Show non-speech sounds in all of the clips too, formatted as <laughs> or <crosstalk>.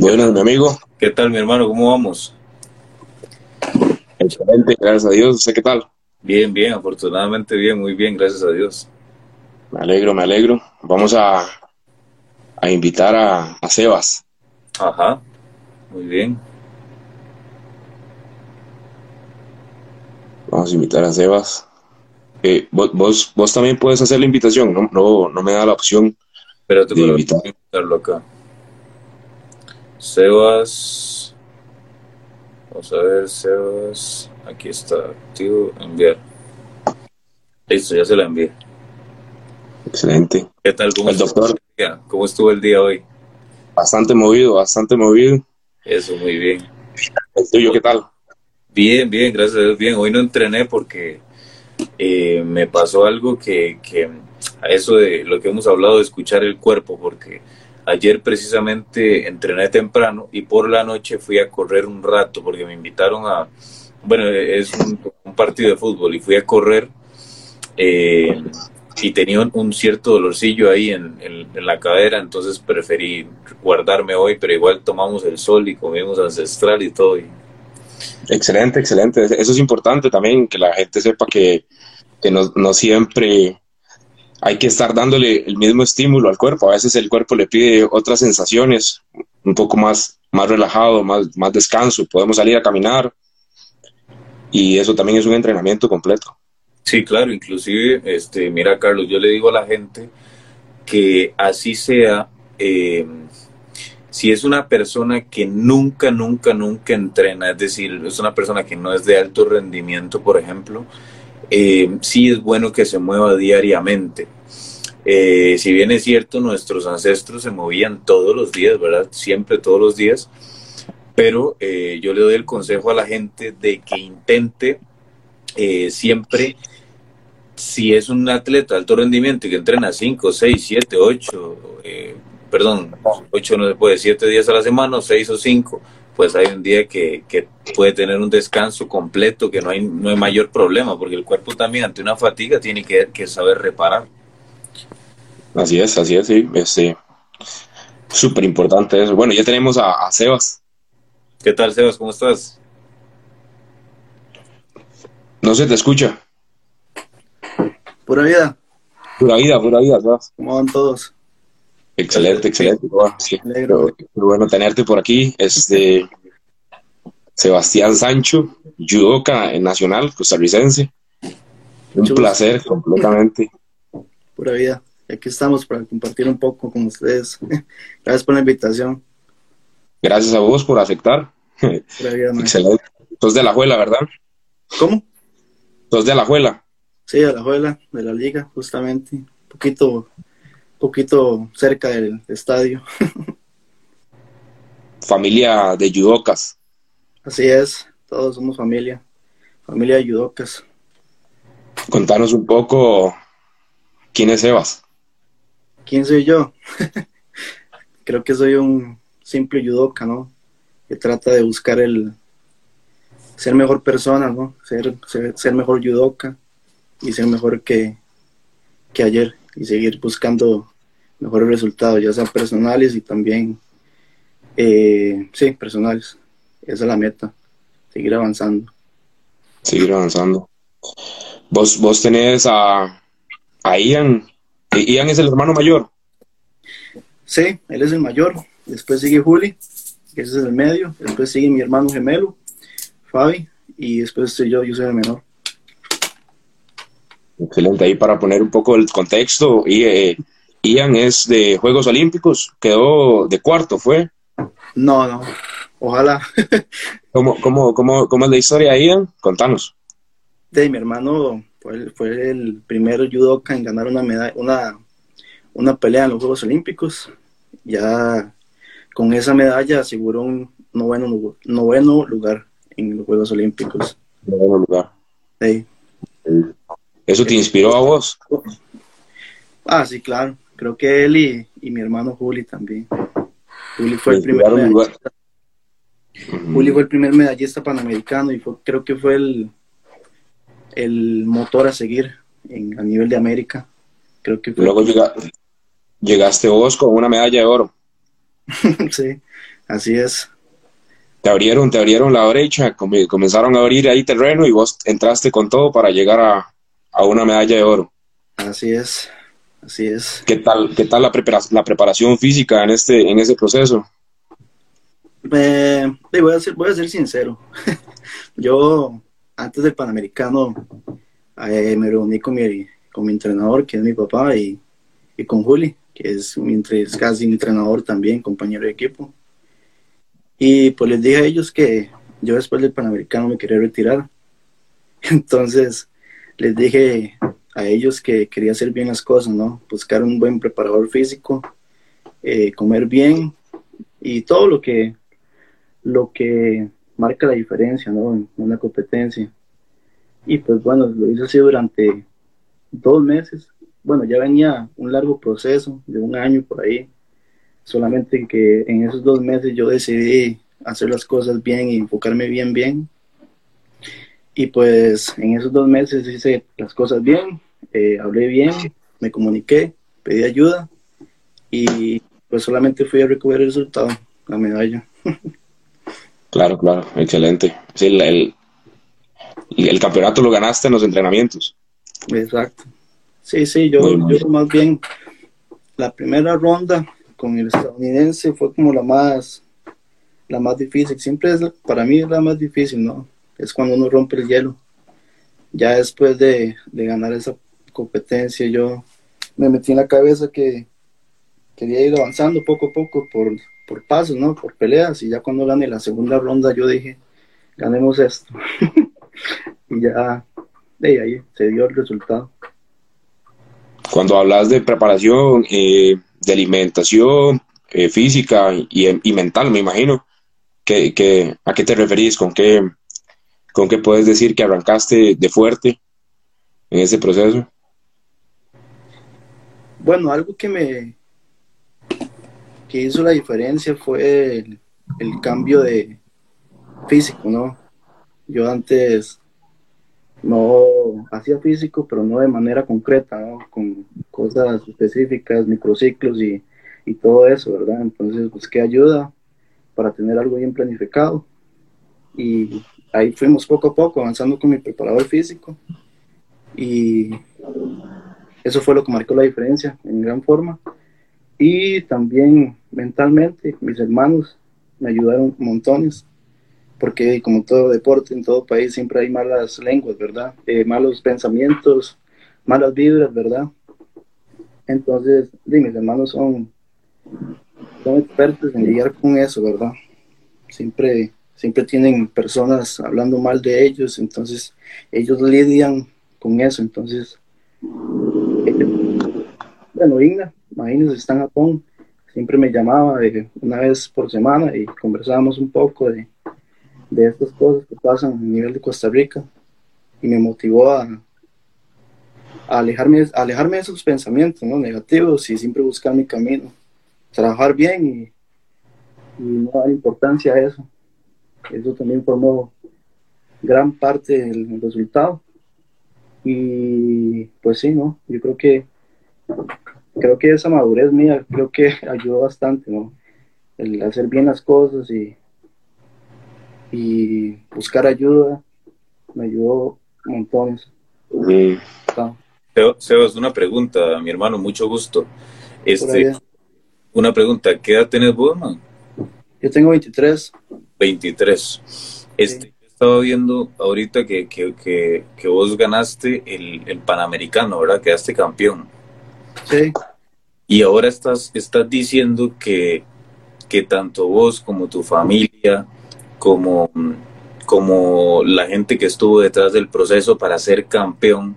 Buenas, mi amigo. ¿Qué tal, mi hermano? ¿Cómo vamos? Excelente, gracias a Dios. ¿Usted qué tal? Bien, bien, afortunadamente bien, muy bien, gracias a Dios. Me alegro, me alegro. Vamos a, a invitar a, a Sebas. Ajá, muy bien. Vamos a invitar a Sebas. Eh, vos, vos, vos también puedes hacer la invitación, no, no, no me da la opción. Espérate, de pero invitar. invitarlo acá. Sebas. Vamos a ver, Sebas. Aquí está, activo, enviar. Listo, ya se la envié. Excelente. ¿Qué tal? ¿Cómo El estuvo doctor. el día? ¿Cómo estuvo el día hoy? Bastante movido, bastante movido. Eso, muy bien. El tuyo, ¿qué tal? Bien, bien, gracias a Dios, bien. Hoy no entrené porque eh, me pasó algo que, que a eso de lo que hemos hablado de escuchar el cuerpo, porque ayer precisamente entrené temprano y por la noche fui a correr un rato porque me invitaron a, bueno, es un, partido de fútbol y fui a correr eh, y tenía un, cierto dolorcillo ahí en, en- la cadera, entonces preferí guardarme hoy, pero igual tomamos el sol y comimos ancestral y todo. Excelente, excelente. Eso es importante también, que la gente sepa que, que no, no siempre hay que estar dándole el mismo estímulo al cuerpo. A veces el cuerpo le pide otras sensaciones, un poco más, más relajado, más, más descanso. Podemos salir a caminar y eso también es un entrenamiento completo. Sí, claro, inclusive, este, mira, Carlos, yo le digo a la gente que así sea, eh, si es una persona que nunca, nunca, nunca entrena, es decir, es una persona que no es de alto rendimiento, por ejemplo, eh, sí es bueno que se mueva diariamente. Eh, si bien es cierto, nuestros ancestros se movían todos los días, ¿verdad? Siempre todos los días, pero eh, yo le doy el consejo a la gente de que intente eh, siempre si es un atleta alto rendimiento y que entrena 5, 6, 7, 8, eh, perdón, 8 no se puede, 7 días a la semana, 6 o 5, pues hay un día que, que puede tener un descanso completo, que no hay, no hay mayor problema, porque el cuerpo también ante una fatiga tiene que, que saber reparar. Así es, así es, sí. Este, súper importante eso. Bueno, ya tenemos a, a Sebas. ¿Qué tal, Sebas? ¿Cómo estás? No se te escucha. Pura vida, Pura vida, pura vida, Sebas. ¿cómo van todos? Excelente, excelente. Bueno, bueno tenerte por aquí. Este Sebastián Sancho, judoka nacional costarricense. Un Mucho placer completamente. <laughs> Pura vida. Aquí estamos para compartir un poco con ustedes. <laughs> Gracias por la invitación. Gracias a vos por aceptar. Pura vida. Excelente. Sos de la Juela, ¿verdad? ¿Cómo? Sos de la Juela. Sí, a la juela de la liga, justamente. Un poquito, poquito cerca del estadio. Familia de judocas. Así es, todos somos familia. Familia de judocas. Contanos un poco quién es Sebas. ¿Quién soy yo? <laughs> Creo que soy un simple judoka, ¿no? Que trata de buscar el ser mejor persona, ¿no? Ser, ser, ser mejor judoka y ser mejor que, que ayer y seguir buscando mejores resultados, ya sean personales y también, eh, sí, personales. Esa es la meta, seguir avanzando. Seguir avanzando. Vos, vos tenés a, a Ian. I- Ian es el hermano mayor. Sí, él es el mayor, después sigue Juli, que ese es el medio, después sigue mi hermano gemelo, Fabi, y después estoy yo, yo soy el menor. Excelente, ahí para poner un poco el contexto. Y, eh, Ian es de Juegos Olímpicos, quedó de cuarto, ¿fue? No, no, ojalá. <laughs> ¿Cómo, cómo, cómo, cómo es la historia de Ian? Contanos. De mi hermano fue, fue el primer judoka en ganar una medalla, una, una pelea en los Juegos Olímpicos. Ya con esa medalla aseguró un noveno, noveno lugar en los Juegos Olímpicos. En algún lugar. Sí. ¿Eso te inspiró a vos? Ah, sí, claro. Creo que él y, y mi hermano Juli también. Juli fue el primer medallista. Juli fue el primer medallista panamericano y fue, creo que fue el, el motor a seguir en, a nivel de América. Creo que fue. Luego llega- llegaste vos con una medalla de oro. <laughs> sí, así es. Te abrieron, te abrieron la brecha, comenzaron a abrir ahí terreno y vos entraste con todo para llegar a, a una medalla de oro. Así es, así es. ¿Qué tal, qué tal la, la preparación física en, este, en ese proceso? Eh, voy, a ser, voy a ser sincero. <laughs> Yo, antes del Panamericano, eh, me reuní con mi, con mi entrenador, que es mi papá, y, y con Juli, que es, mi, es casi mi entrenador también, compañero de equipo. Y pues les dije a ellos que yo después del Panamericano me quería retirar. <laughs> Entonces les dije a ellos que quería hacer bien las cosas, ¿no? Buscar un buen preparador físico, eh, comer bien y todo lo que, lo que marca la diferencia, ¿no? En una competencia. Y pues bueno, lo hice así durante dos meses. Bueno, ya venía un largo proceso de un año por ahí. Solamente que en esos dos meses yo decidí hacer las cosas bien y enfocarme bien, bien. Y pues en esos dos meses hice las cosas bien, eh, hablé bien, me comuniqué, pedí ayuda y pues solamente fui a recoger el resultado, la medalla. <laughs> Claro, claro, excelente. Sí, el, el, campeonato lo ganaste en los entrenamientos. Exacto. Sí, sí, yo, yo más bien la primera ronda con el estadounidense fue como la más la más difícil. Siempre es, para mí es la más difícil, ¿no? Es cuando uno rompe el hielo. Ya después de, ganar esa competencia, yo me metí en la cabeza que quería ir avanzando poco a poco por, por pasos, ¿no? Por peleas. Y ya cuando gané la segunda ronda, yo dije, ganemos esto. <laughs> y ya de ahí se dio el resultado. Cuando hablas de preparación, eh, de alimentación eh, física y, y, mental, me imagino, que, ¿a qué te referís? ¿Con qué, ¿Con qué puedes decir que arrancaste de fuerte en ese proceso? Bueno, algo que me que hizo la diferencia fue el, cambio de físico, ¿no? Yo antes no hacía físico, pero no de manera concreta, ¿no? Con cosas específicas, microciclos y, y todo eso, ¿verdad? Entonces busqué ayuda para tener algo bien planificado y ahí fuimos poco a poco avanzando con mi preparador físico y eso fue lo que marcó la diferencia en gran forma. Y también mentalmente, mis hermanos me ayudaron montones, porque como todo deporte, en todo país siempre hay malas lenguas, ¿verdad? Eh, malos pensamientos, malas vibras, ¿verdad? Entonces, mis hermanos son, son expertos en lidiar con eso, ¿verdad? Siempre siempre tienen personas hablando mal de ellos, entonces ellos lidian con eso, entonces, bueno, Igna, imagínense, está en Japón, siempre me llamaba una vez por semana y conversábamos un poco de, estas cosas que pasan a nivel de Costa Rica y me motivó a, alejarme, alejarme de esos pensamientos ¿no? negativos y siempre buscar mi camino, trabajar bien y, y no dar importancia a eso. Eso también formó gran parte del resultado. Y pues sí, ¿no? Yo creo que creo que esa madurez mía creo que <laughs> ayudó bastante, ¿no? El hacer bien las cosas y, y buscar ayuda me ayudó montones. Mm. Sebas, una pregunta, mi hermano, mucho gusto. Este, una pregunta, ¿qué edad tenés vos, man? Yo tengo 23. 23. Este, Estaba viendo ahorita que, que, que, vos ganaste el, el, Panamericano, ¿verdad? Quedaste campeón. Sí. Y ahora estás, estás diciendo que, que tanto vos como tu familia, como, como la gente que estuvo detrás del proceso para ser campeón,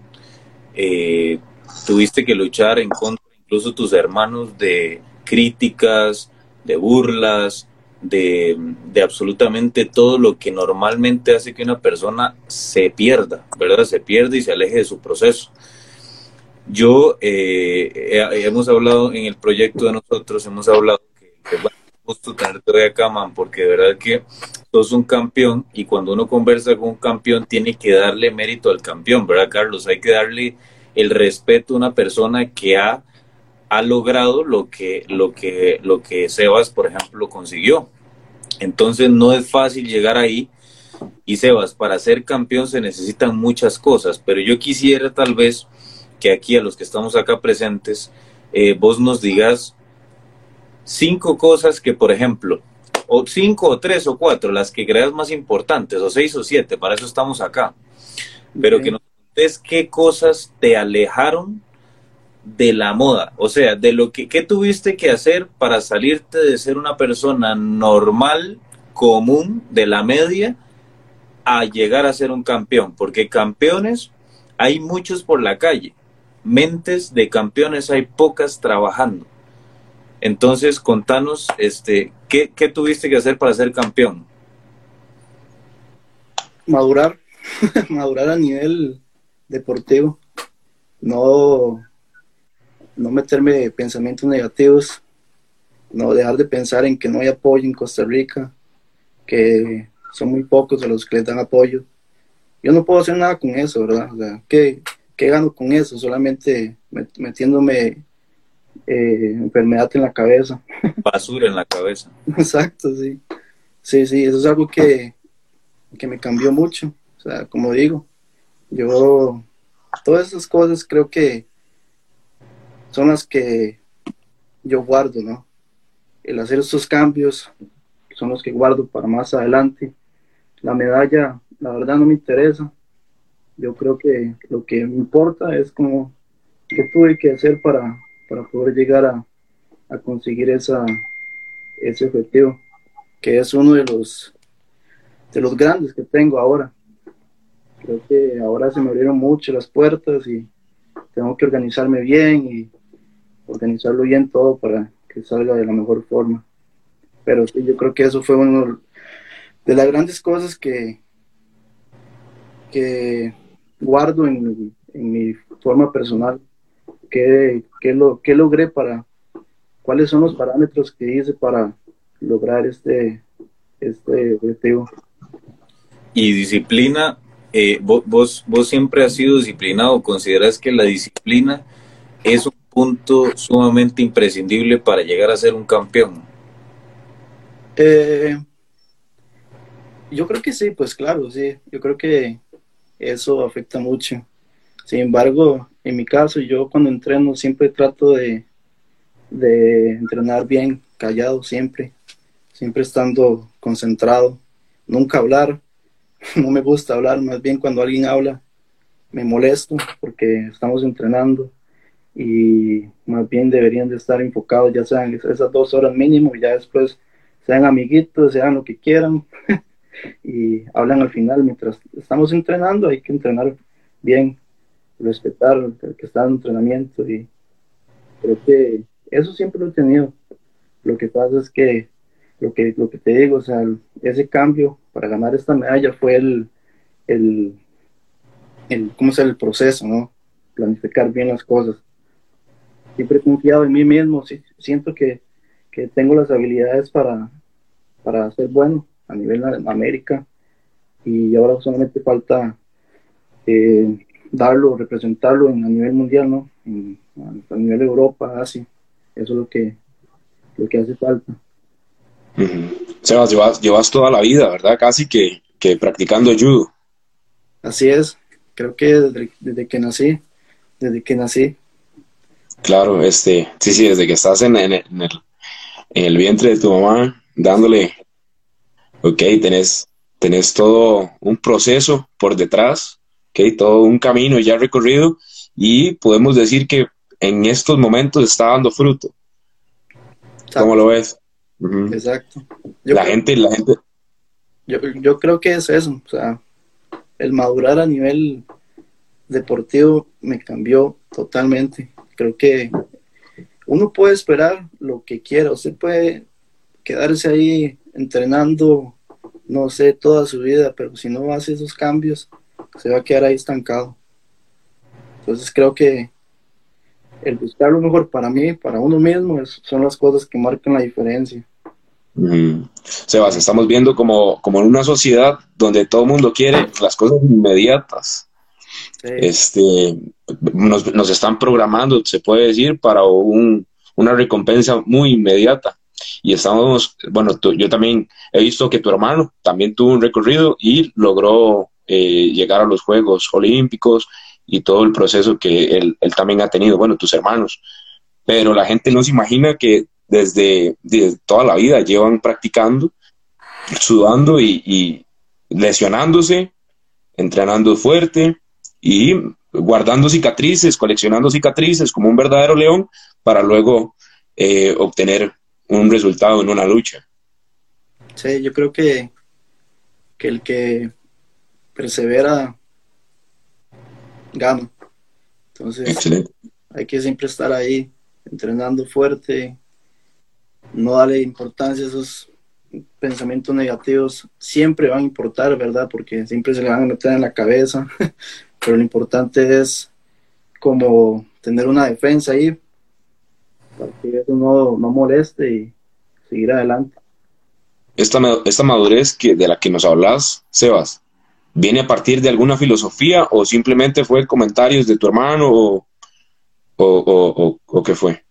eh, tuviste que luchar en contra, incluso tus hermanos, de críticas, de burlas, de, absolutamente todo lo que normalmente hace que una persona se pierda, ¿verdad? Se pierde y se aleje de su proceso. Yo, eh, hemos hablado en el proyecto de nosotros, hemos hablado que, es gusto tenerte hoy acá, man, porque de verdad que sos un campeón y cuando uno conversa con un campeón tiene que darle mérito al campeón, ¿verdad, Carlos? Hay que darle el respeto a una persona que ha ha logrado lo que, lo que, lo que Sebas, por ejemplo, consiguió. Entonces no es fácil llegar ahí. Y Sebas, para ser campeón se necesitan muchas cosas, pero yo quisiera tal vez que aquí a los que estamos acá presentes, eh, vos nos digas cinco cosas que, por ejemplo, o cinco o tres o cuatro, las que creas más importantes, o seis o siete, para eso estamos acá, pero que nos contes qué cosas te alejaron de la moda, o sea, de lo que ¿qué tuviste que hacer para salirte de ser una persona normal, común, de la media, a llegar a ser un campeón, porque campeones hay muchos por la calle, mentes de campeones hay pocas trabajando. Entonces, contanos, este, ¿qué, ¿qué tuviste que hacer para ser campeón? Madurar, <laughs> madurar a nivel deportivo, no, no meterme pensamientos negativos, no dejar de pensar en que no hay apoyo en Costa Rica, que son muy pocos a los que les dan apoyo. Yo no puedo hacer nada con eso, ¿verdad? O sea, ¿qué, ¿qué gano con eso? Solamente metiéndome eh, enfermedad en la cabeza. <laughs> Basura en la cabeza. Exacto, sí. Sí, sí, eso es algo que, que me cambió mucho. O sea, como digo, yo, todas esas cosas creo que son las que yo guardo, ¿no? El hacer estos cambios son los que guardo para más adelante. La medalla, la verdad, no me interesa. Yo creo que lo que me importa es como qué tuve que hacer para, para poder llegar a, conseguir esa, ese objetivo, que es uno de los, de los grandes que tengo ahora. Creo que ahora se me abrieron mucho las puertas y tengo que organizarme bien y organizarlo bien todo para que salga de la mejor forma. Pero sí, yo creo que eso fue uno de las grandes cosas que, que guardo en, mi forma personal qué, qué, lo, qué logré para, cuáles son los parámetros que hice para lograr este, este objetivo. Y disciplina, eh, vos, vos, siempre has sido disciplinado, ¿consideras que la disciplina es un punto sumamente imprescindible para llegar a ser un campeón? Eh, yo creo que sí, pues claro, sí, yo creo que eso afecta mucho. Sin embargo, en mi caso, yo cuando entreno siempre trato de, de entrenar bien, callado siempre, siempre estando concentrado, nunca hablar, <laughs> no me gusta hablar, más bien cuando alguien habla me molesto porque estamos entrenando y más bien deberían de estar enfocados, ya sean esas dos horas mínimo, y ya después sean amiguitos, sean lo que quieran <laughs> y hablan al final mientras estamos entrenando, hay que entrenar bien, respetar el que está en entrenamiento y creo que eso siempre lo he tenido. Lo que pasa es que lo que, lo que te digo, o sea, ese cambio para ganar esta medalla fue el, el, el ¿cómo el proceso, ¿no? Planificar bien las cosas. Siempre he confiado en mí mismo, siento que, que tengo las habilidades para, para ser bueno a nivel de América y ahora solamente falta eh, darlo, representarlo en, a nivel mundial, ¿no? a, nivel de Europa, Asia. Eso es lo que, lo que hace falta. Sebas, llevas, llevas toda la vida, ¿verdad? Casi que, que practicando judo. Así es, creo que desde, que nací, desde que nací. Claro, este, sí, sí, desde que estás en, en, el, en el vientre de tu mamá, dándole, ok, tenés, tenés todo un proceso por detrás ¿okay? todo un camino ya recorrido y podemos decir que en estos momentos está dando fruto. ¿Cómo lo ves? Exacto. la gente, la gente. Yo, yo creo que es eso, o sea, el madurar a nivel deportivo me cambió totalmente. Creo que uno puede esperar lo que quiera, usted puede quedarse ahí entrenando, no sé, toda su vida, pero si no hace esos cambios, se va a quedar ahí estancado. Entonces creo que el buscar lo mejor para mí, para uno mismo, son las cosas que marcan la diferencia. Sebas, estamos viendo como, como en una sociedad donde todo el mundo quiere las cosas inmediatas. Este, nos, nos, están programando, se puede decir, para un, una recompensa muy inmediata. y estamos, bueno, yo también he visto que tu hermano también tuvo un recorrido y logró eh, llegar a los Juegos Olímpicos y todo el proceso que él, también ha tenido, bueno, tus hermanos. Pero la gente no se imagina que desde, toda la vida llevan practicando, sudando y lesionándose, entrenando fuerte y guardando cicatrices, coleccionando cicatrices como un verdadero león para luego eh, obtener un resultado en una lucha. Sí, yo creo que, que el que persevera gana. Entonces, hay que siempre estar ahí entrenando fuerte, no darle importancia a esos pensamientos negativos. Siempre van a importar, ¿verdad? Porque siempre se le van a meter en la cabeza. <laughs> pero lo importante es como tener una defensa ahí para que eso no, moleste y seguir adelante. Esta, esta madurez que, de la que nos hablas, Sebas, ¿viene a partir de alguna filosofía o simplemente fue comentarios de tu hermano o, o, qué fue?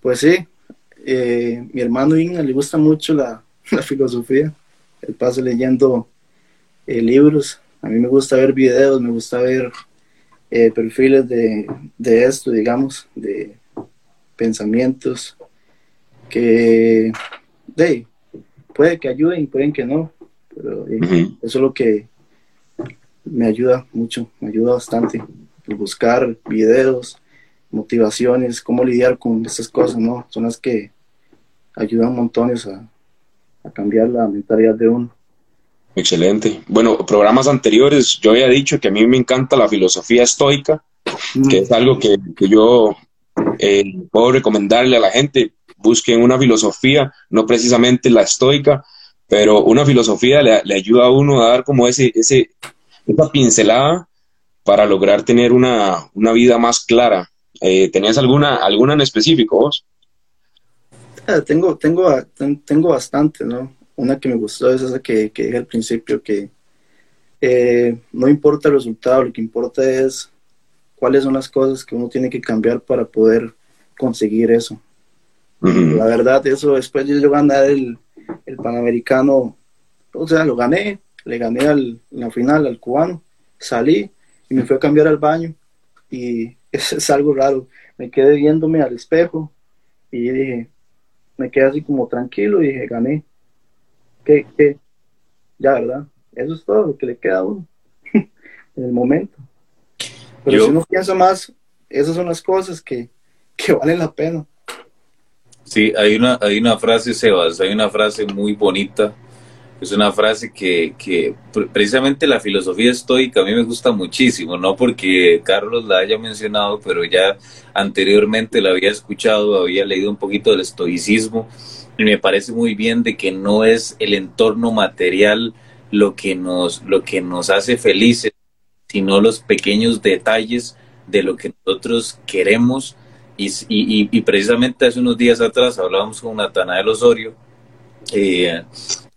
Pues sí, eh, mi hermano Inga le gusta mucho la, <laughs> filosofía, él pasa leyendo eh, libros a mí me gusta ver videos, me gusta ver eh, perfiles de, esto, digamos, de pensamientos que de, puede que ayuden, pueden que no, pero eh, eso es lo que me ayuda mucho, me ayuda bastante, buscar videos, motivaciones, cómo lidiar con estas cosas, ¿no? Son las que ayudan montones a, a cambiar la mentalidad de uno. Excelente. Bueno, programas anteriores yo había dicho que a mí me encanta la filosofía estoica, que es algo que, yo eh, puedo recomendarle a la gente. Busquen una filosofía, no precisamente la estoica, pero una filosofía le, ayuda a uno a dar como ese, ese, esa pincelada para lograr tener una, vida más clara. Eh, ¿Tenías alguna, alguna en específico vos? Ah, tengo, tengo, tengo bastante, ¿no? Una que me gustó es esa que, que dije al principio, que eh, no importa el resultado, lo que importa es cuáles son las cosas que uno tiene que cambiar para poder conseguir eso. La verdad, eso después yo ganar el, el Panamericano, o sea, lo gané, le gané al, en la final al cubano, salí y me fui a cambiar al baño y <laughs> eso es algo raro. Me quedé viéndome al espejo y dije, me quedé así como tranquilo y dije, gané que, ya, ¿verdad? Eso es todo lo que le queda a uno <laughs> en el momento. Pero si uno piensa más, esas son las cosas que, que valen la pena. Sí, hay una, hay una frase, Sebas, hay una frase muy bonita. Es una frase que, que precisamente la filosofía estoica a mí me gusta muchísimo, no porque Carlos la haya mencionado, pero ya anteriormente la había escuchado, había leído un poquito del estoicismo y me parece muy bien de que no es el entorno material lo que nos, lo que nos hace felices, sino los pequeños detalles de lo que nosotros queremos. Y, y, precisamente hace unos días atrás hablábamos con Natanael Osorio, eh,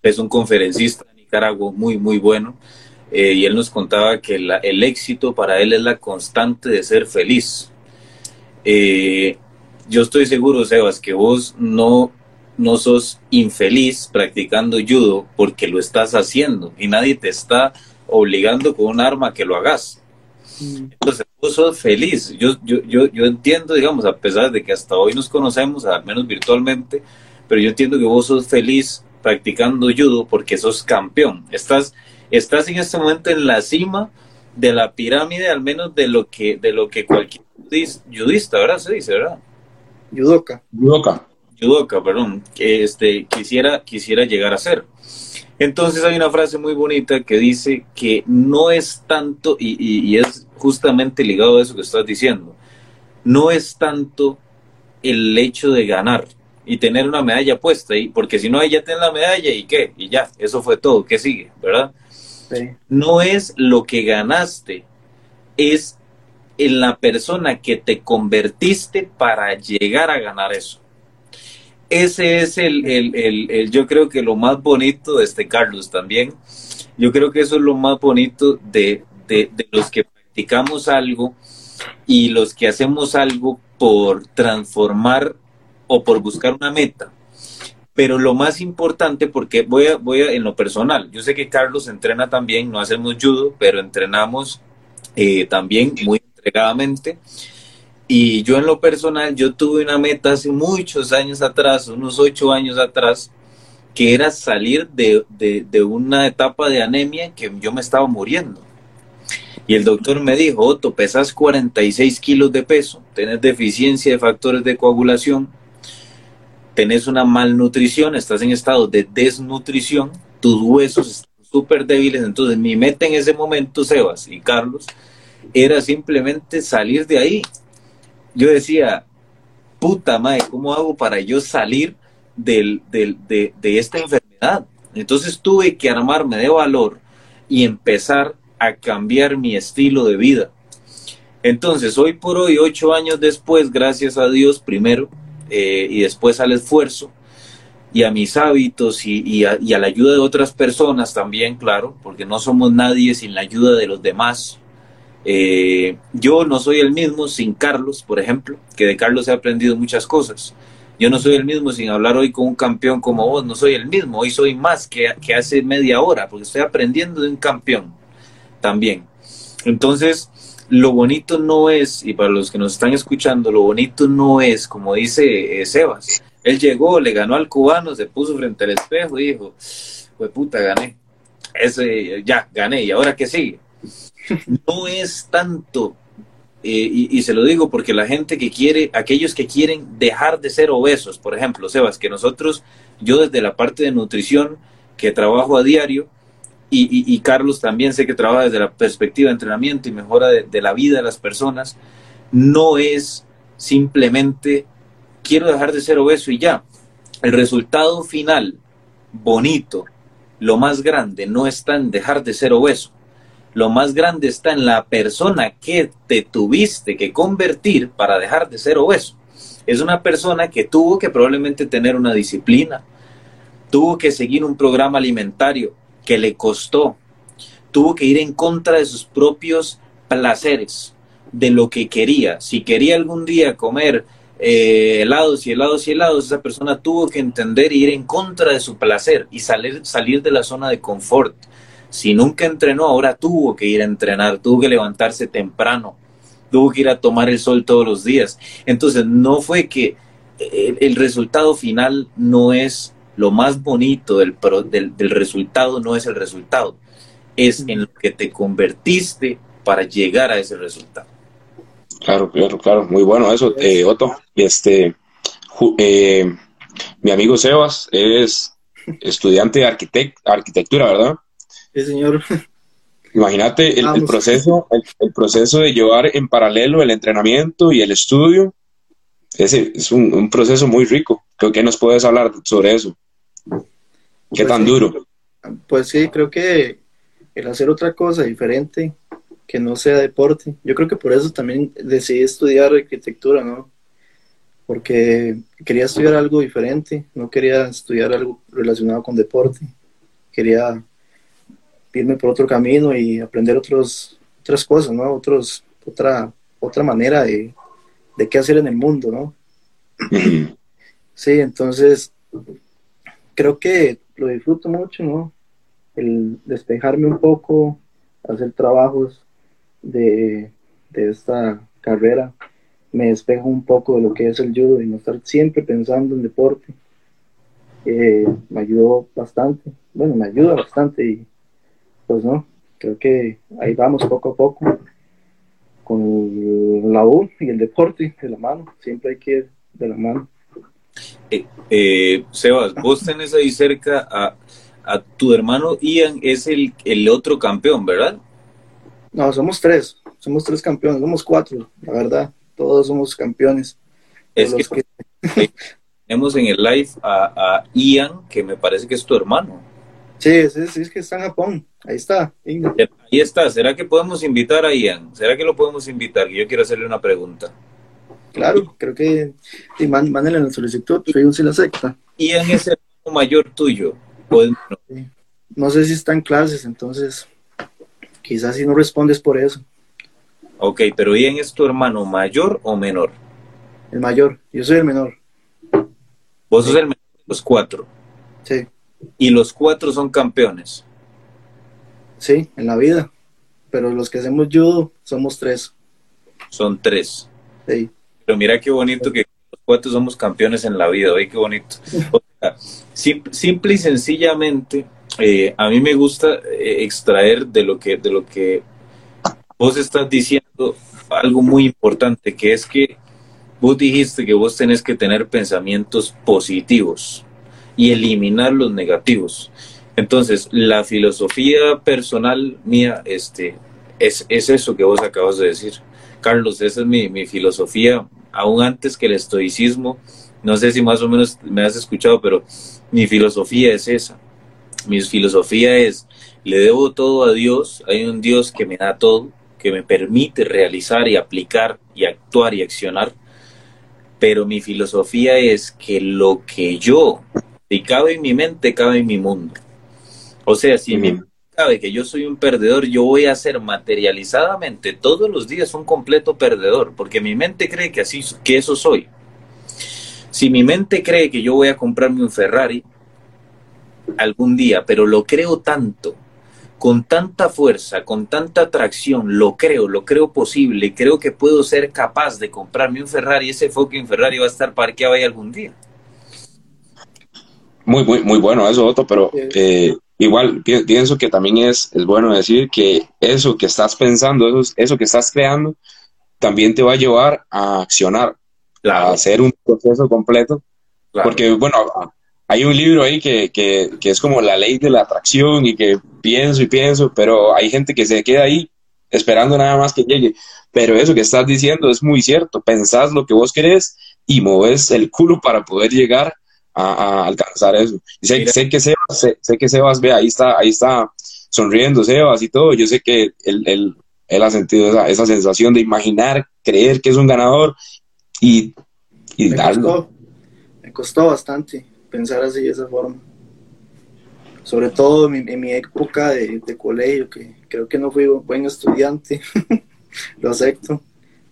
es un conferencista de Nicaragua muy, muy bueno, eh, y él nos contaba que el éxito para él es la constante de ser feliz. Eh, yo estoy seguro, Sebas, que vos no no sos infeliz practicando judo porque lo estás haciendo y nadie te está obligando con un arma que lo hagas. Mm. Entonces, vos sos feliz. Yo, yo, yo, yo entiendo, digamos, a pesar de que hasta hoy nos conocemos, al menos virtualmente, pero yo entiendo que vos sos feliz practicando judo porque sos campeón. Estás, estás en este momento en la cima de la pirámide, al menos de lo que, de lo que cualquier judista, ¿verdad? Se dice, ¿verdad? Judoka. Judoka judoka, perdón, que este, quisiera, quisiera llegar a ser. Entonces hay una frase muy bonita que dice que no es tanto, y, es justamente ligado a eso que estás diciendo, no es tanto el hecho de ganar y tener una medalla puesta ahí, porque si no, ahí ya tienes la medalla y qué, y ya, eso fue todo, ¿qué sigue? ¿Verdad? No es lo que ganaste, es en la persona que te convertiste para llegar a ganar eso ese es el, el, yo creo que lo más bonito de este Carlos también. Yo creo que eso es lo más bonito de, de, los que practicamos algo y los que hacemos algo por transformar o por buscar una meta. Pero lo más importante, porque voy a, voy a, en lo personal, yo sé que Carlos entrena también, no hacemos judo, pero entrenamos eh, también muy entregadamente. Y yo en lo personal, yo tuve una meta hace muchos años atrás, unos ocho años atrás, que era salir de, de, una etapa de anemia que yo me estaba muriendo. Y el doctor me dijo, Otto, pesas 46 kilos de peso, tienes deficiencia de factores de coagulación, tenés una malnutrición, estás en estado de desnutrición, tus huesos están súper débiles. Entonces mi meta en ese momento, Sebas y Carlos, era simplemente salir de ahí. Yo decía, puta madre, ¿cómo hago para yo salir del, de, de esta enfermedad? Entonces tuve que armarme de valor y empezar a cambiar mi estilo de vida. Entonces, hoy por hoy, ocho años después, gracias a Dios primero, eh, y después al esfuerzo y a mis hábitos y, a, la ayuda de otras personas también, claro, porque no somos nadie sin la ayuda de los demás. Eh, yo no soy el mismo sin Carlos, por ejemplo, que de Carlos he aprendido muchas cosas. Yo no soy el mismo sin hablar hoy con un campeón como vos, no soy el mismo, hoy soy más que, que hace media hora, porque estoy aprendiendo de un campeón también. Entonces, lo bonito no es, y para los que nos están escuchando, lo bonito no es, como dice eh, Sebas, él llegó, le ganó al cubano, se puso frente al espejo y dijo, pues puta, gané. Ese, ya, gané, ¿y ahora qué sigue? No es tanto, eh, y, y, se lo digo porque la gente que quiere, aquellos que quieren dejar de ser obesos, por ejemplo, Sebas, que nosotros, yo desde la parte de nutrición, que trabajo a diario, y, Carlos también sé que trabaja desde la perspectiva de entrenamiento y mejora de, la vida de las personas, no es simplemente quiero dejar de ser obeso y ya. El resultado final, bonito, lo más grande, no está en dejar de ser obeso. Lo más grande está en la persona que te tuviste que convertir para dejar de ser obeso. Es una persona que tuvo que probablemente tener una disciplina, tuvo que seguir un programa alimentario, que le costó. Tuvo que ir en contra de sus propios placeres, de lo que quería. Si quería algún día comer eh, helados y helados y helados, esa persona tuvo que entender e ir en contra de su placer y salir, salir de la zona de confort. Si nunca entrenó, ahora tuvo que ir a entrenar, tuvo que levantarse temprano, tuvo que ir a tomar el sol todos los días. Entonces, no fue que eh, el resultado final no es lo más bonito del, del, resultado no es el resultado, es en lo que te convertiste para llegar a ese resultado. Claro, claro, claro, muy bueno eso, eh, Otto. Este, eh, mi amigo Sebas es estudiante de arquitectura, ¿verdad? Sí, señor. Imagínate el, proceso, el, proceso de llevar en paralelo el entrenamiento y el estudio. Ese es un, un proceso muy rico. Creo que nos puedes hablar sobre eso. ¿Qué pues tan duro? Pues sí, creo que el hacer otra cosa diferente que no sea deporte. Yo creo que por eso también decidí estudiar arquitectura, ¿no? Porque quería estudiar algo diferente, no quería estudiar algo relacionado con deporte. Quería irme por otro camino y aprender otros, otras cosas, ¿no? Otros, otra, otra manera de, de qué hacer en el mundo, ¿no? sí, entonces creo que lo disfruto mucho, ¿no? El despejarme un poco, hacer trabajos de, esta carrera, me despejo un poco de lo que es el judo y no estar siempre pensando en deporte. Eh, me ayudó bastante, bueno, me ayuda bastante y pues no, creo que ahí vamos poco a poco con la U y el deporte de la mano, siempre hay que ir de la mano. Eh, eh, Sebas, vos tenés ahí cerca a, tu hermano Ian, es el, el otro campeón, ¿verdad? No, somos tres, somos tres campeones, somos cuatro, la verdad, todos somos campeones. Es que, <laughs> tenemos en el live a, Ian, que me parece que es tu hermano. Sí, sí, sí, es que está en Japón, ahí está. Ahí está, ¿será que podemos invitar a Ian? ¿Será que lo podemos invitar? Yo quiero hacerle una pregunta. Claro, creo que y man, la solicitud, soy si la secta. ¿Ian es el mayor tuyo? No sé si está en clases, entonces quizás si no respondes por eso. Ok, pero Ian es tu hermano mayor o menor? El mayor, yo soy el menor. ¿Vos sos el menor de los cuatro. Sí. Y los cuatro son campeones. Sí, en la vida. Pero los que hacemos judo somos tres. Son tres. Sí. Pero mira qué bonito que los cuatro somos campeones en la vida, ¿ve qué bonito? O sea, simple y sencillamente, eh, a mí me gusta eh, extraer de lo que, de lo que vos estás diciendo algo muy importante, que es que vos dijiste que vos tenés que tener pensamientos positivos y eliminar los negativos. Entonces, la filosofía personal mía este, es, es eso que vos acabas de decir. Carlos, esa es mi, mi filosofía, aún antes que el estoicismo. No sé si más o menos me has escuchado, pero mi filosofía es esa. Mi filosofía es, le debo todo a Dios, hay un Dios que me da todo, que me permite realizar y aplicar y actuar y accionar, pero mi filosofía es que lo que yo, si cabe en mi mente, cabe en mi mundo. O sea, si mi mente cabe que yo soy un perdedor, yo voy a ser materializadamente todos los días un completo perdedor, porque mi mente cree que así, que eso soy. Si mi mente cree que yo voy a comprarme un Ferrari algún día, pero lo creo tanto con tanta fuerza, con tanta atracción, lo creo, lo creo posible, creo que puedo ser capaz de comprarme un Ferrari, ese fucking Ferrari va a estar parqueado ahí algún día. Muy, muy, muy bueno eso, Otto, pero eh, igual pienso que también es, es bueno decir que eso que estás pensando, eso, eso que estás creando, también te va a llevar a accionar, a hacer un proceso completo. Porque, bueno, hay un libro ahí que, que, que, es como la ley de la atracción y que pienso y pienso, pero hay gente que se queda ahí esperando nada más que llegue. Pero eso que estás diciendo es muy cierto. Pensás lo que vos querés y moves el culo para poder llegar a, alcanzar eso. Y sé, sé, que Sebas, sé, que Sebas ve, ahí está, ahí está sonriendo Sebas y todo. Yo sé que él, él, él ha sentido esa, esa, sensación de imaginar, creer que es un ganador y, y me darlo. Costó, me costó bastante pensar así de esa forma. Sobre todo en mi, época de, colegio, que creo que no fui buen estudiante, <laughs> lo acepto,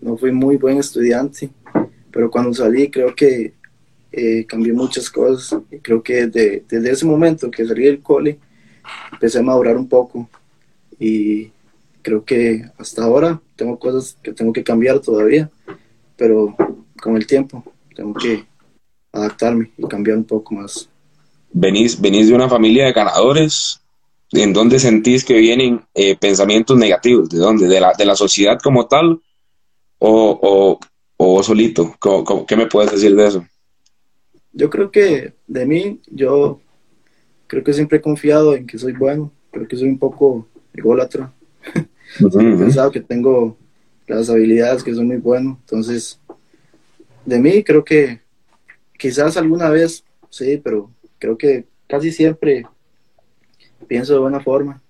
no fui muy buen estudiante, pero cuando salí creo que eh, cambié muchas cosas. Creo que desde, desde ese momento que salí del cole, empecé a madurar un poco y creo que hasta ahora tengo cosas que tengo que cambiar todavía, pero con el tiempo tengo que adaptarme y cambiar un poco más. Venís, venís de una familia de ganadores, ¿en dónde sentís que vienen eh, pensamientos negativos? ¿De dónde? ¿De la, ¿De la sociedad como tal? ¿O, o, o solito? qué me puedes decir de eso? Yo creo que de mí, yo creo que siempre he confiado en que soy bueno, creo que soy un poco ególatra. <laughs> He pensado que tengo las habilidades, que soy muy bueno, entonces de mí creo que quizás alguna vez, sí, pero creo que casi siempre pienso de buena forma.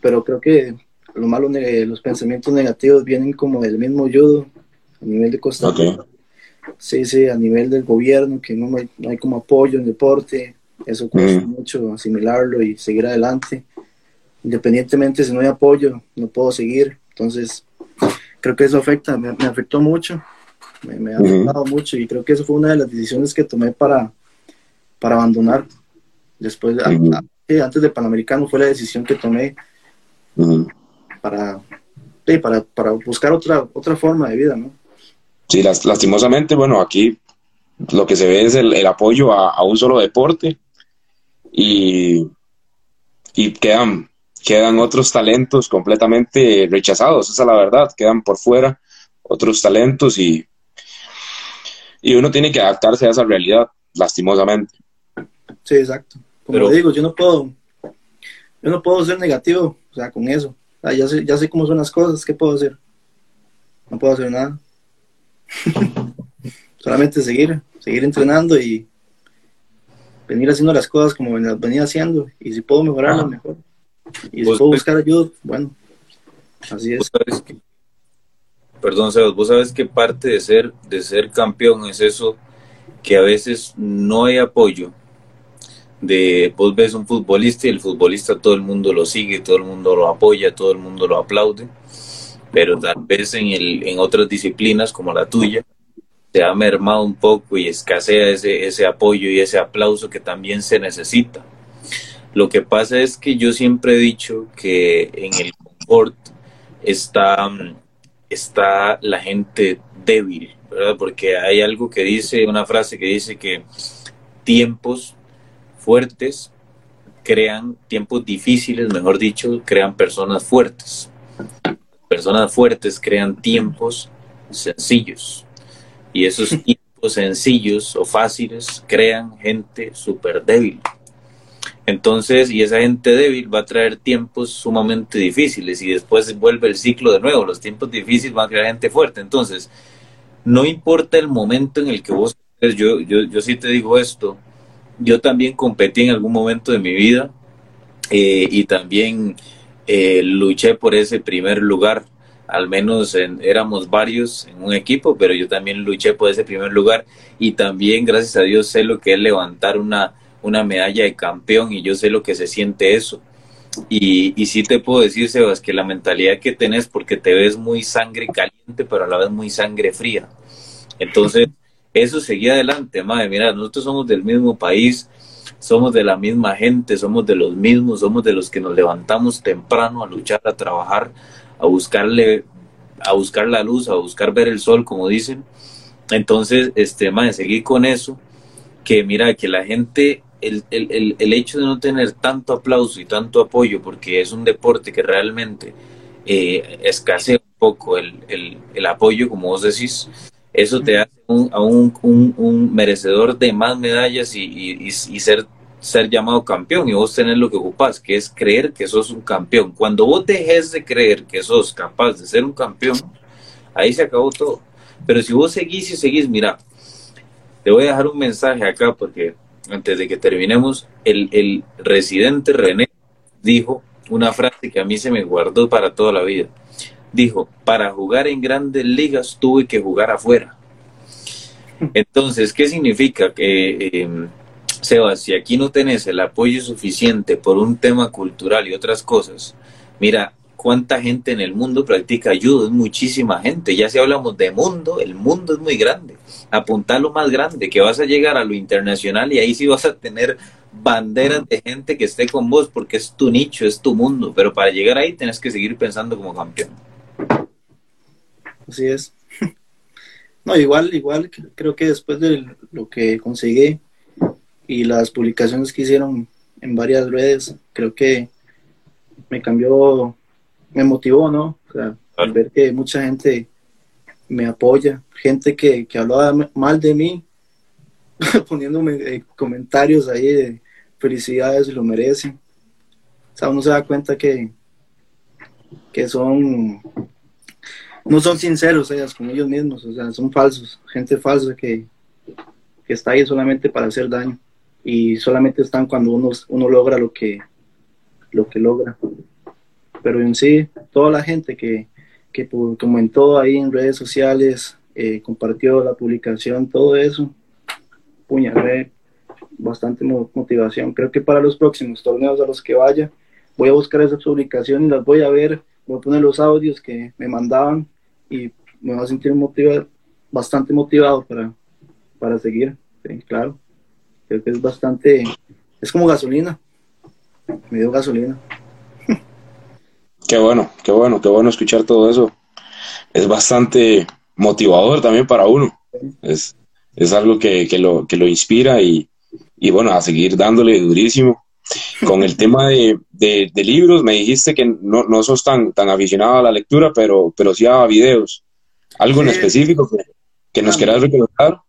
Pero creo que lo malo, los pensamientos negativos vienen como del mismo judo, a nivel de Costa Sí, sí, a nivel del gobierno, que no hay, no hay como apoyo en deporte, eso cuesta mm. mucho asimilarlo y seguir adelante. Independientemente si no hay apoyo, no puedo seguir. Entonces, creo que eso afecta, me afectó mucho me, ha afectado mucho y creo que eso fue una de las decisiones que tomé para, para abandonar. Después, antes del Panamericano fue la decisión que tomé para, para, para, buscar otra, otra forma de vida, ¿no? Sí, lastimosamente, bueno, aquí lo que se ve es el, apoyo a, un solo deporte y, y quedan, quedan otros talentos completamente rechazados, esa es la verdad, quedan por fuera otros talentos y, y uno tiene que adaptarse a esa realidad, lastimosamente. Sí, exacto. Como Pero, digo, yo no puedo, yo no puedo ser negativo, o sea, con eso. ya, sé, ya sé cómo son las cosas, ¿qué puedo hacer? No puedo hacer nada. <laughs> Solamente seguir, seguir entrenando y venir haciendo las cosas como las venía haciendo. Y si puedo mejorarlas, mejor. Y si puedo buscar ayuda, bueno, así es perdón, Sebas, vos sabes que parte de ser, de ser campeón es eso, que a veces no hay apoyo. De, vos ves un futbolista y el futbolista todo el mundo lo sigue, todo el mundo lo apoya, todo el mundo lo aplaude, pero tal vez en, el, en otras disciplinas como la tuya, se ha mermado un poco y escasea ese, ese apoyo y ese aplauso que también se necesita. Lo que pasa es que yo siempre he dicho que en el confort está, está la gente débil, ¿verdad? Porque hay algo que dice, una frase que dice que tiempos fuertes crean, tiempos difíciles, mejor dicho, crean personas fuertes. Personas fuertes crean tiempos sencillos. Y esos <laughs> tiempos sencillos o fáciles crean gente súper débil. Entonces, y esa gente débil va a traer tiempos sumamente difíciles y después vuelve el ciclo de nuevo. Los tiempos difíciles van a crear gente fuerte. Entonces, no importa el momento en el que vos yo, yo, yo sí te digo esto, yo también competí en algún momento de mi vida eh, y también eh, luché por ese primer lugar. Al menos éramos varios en un equipo, pero yo también luché por ese primer lugar y también, gracias a Dios, sé lo que es levantar una, una medalla de campeón y yo sé lo que se siente eso. Y, y sí te puedo decir, Sebas, que la mentalidad que tenés, porque te ves muy sangre caliente, pero a la vez muy sangre fría. Entonces, eso seguía adelante, madre. Mira, nosotros somos del mismo país, somos de la misma gente, somos de los mismos, somos de los que nos levantamos temprano a luchar, a trabajar, a buscarle, a buscar la luz, a buscar ver el sol, como dicen. Entonces, este, madre, seguí con eso, que mira, que la gente el, hecho de no tener tanto aplauso y tanto apoyo, porque es un deporte que realmente eh, escasea un poco el, apoyo, como vos decís, eso te hace a un, merecedor de más medallas y, ser, ser llamado campeón y vos tenés lo que ocupás, que es creer que sos un campeón. Cuando vos dejes de creer que sos capaz de ser un campeón, ahí se acabó todo. Pero si vos seguís y seguís, mira, te voy a dejar un mensaje acá porque antes de que terminemos, el, el residente René dijo una frase que a mí se me guardó para toda la vida. Dijo, para jugar en grandes ligas tuve que jugar afuera. Entonces, ¿qué significa? Que, eh, Sebas, si aquí no tenés el apoyo suficiente por un tema cultural y otras cosas, mira, cuánta gente en el mundo practica ayuda, es muchísima gente. Ya si hablamos de mundo, el mundo es muy grande. Apuntar lo más grande, que vas a llegar a lo internacional y ahí sí vas a tener banderas de gente que esté con vos porque es tu nicho, es tu mundo. Pero para llegar ahí tienes que seguir pensando como campeón. Así es. No, igual, igual, creo que después de lo que conseguí y las publicaciones que hicieron en varias redes, creo que me cambió me motivó, ¿no? O sea, al ver que mucha gente me apoya, gente que, que hablaba mal de mí, <laughs> poniéndome eh, comentarios ahí de felicidades, lo merecen. O sea, uno se da cuenta que, que son, no son sinceros ellas con ellos mismos, o sea, son falsos, gente falsa que, que está ahí solamente para hacer daño y solamente están cuando uno, uno logra lo que, lo que logra pero en sí, toda la gente que, que comentó ahí en redes sociales, eh, compartió la publicación, todo eso, puñalé bastante motivación. Creo que para los próximos torneos a los que vaya, voy a buscar esa publicación y las voy a ver, voy a poner los audios que me mandaban y me voy a sentir motivado, bastante motivado para, para seguir, claro. Creo que es bastante, es como gasolina, me dio gasolina. <laughs> Qué bueno, qué bueno, qué bueno escuchar todo eso. Es bastante motivador también para uno. Es, es algo que, que, lo, que lo inspira y, y, bueno, a seguir dándole durísimo. Con el tema de, de, libros, me dijiste que no, no, sos tan, tan aficionado a la lectura, pero, pero sí a videos. ¿Algo en específico que, que nos ah, quieras recordar?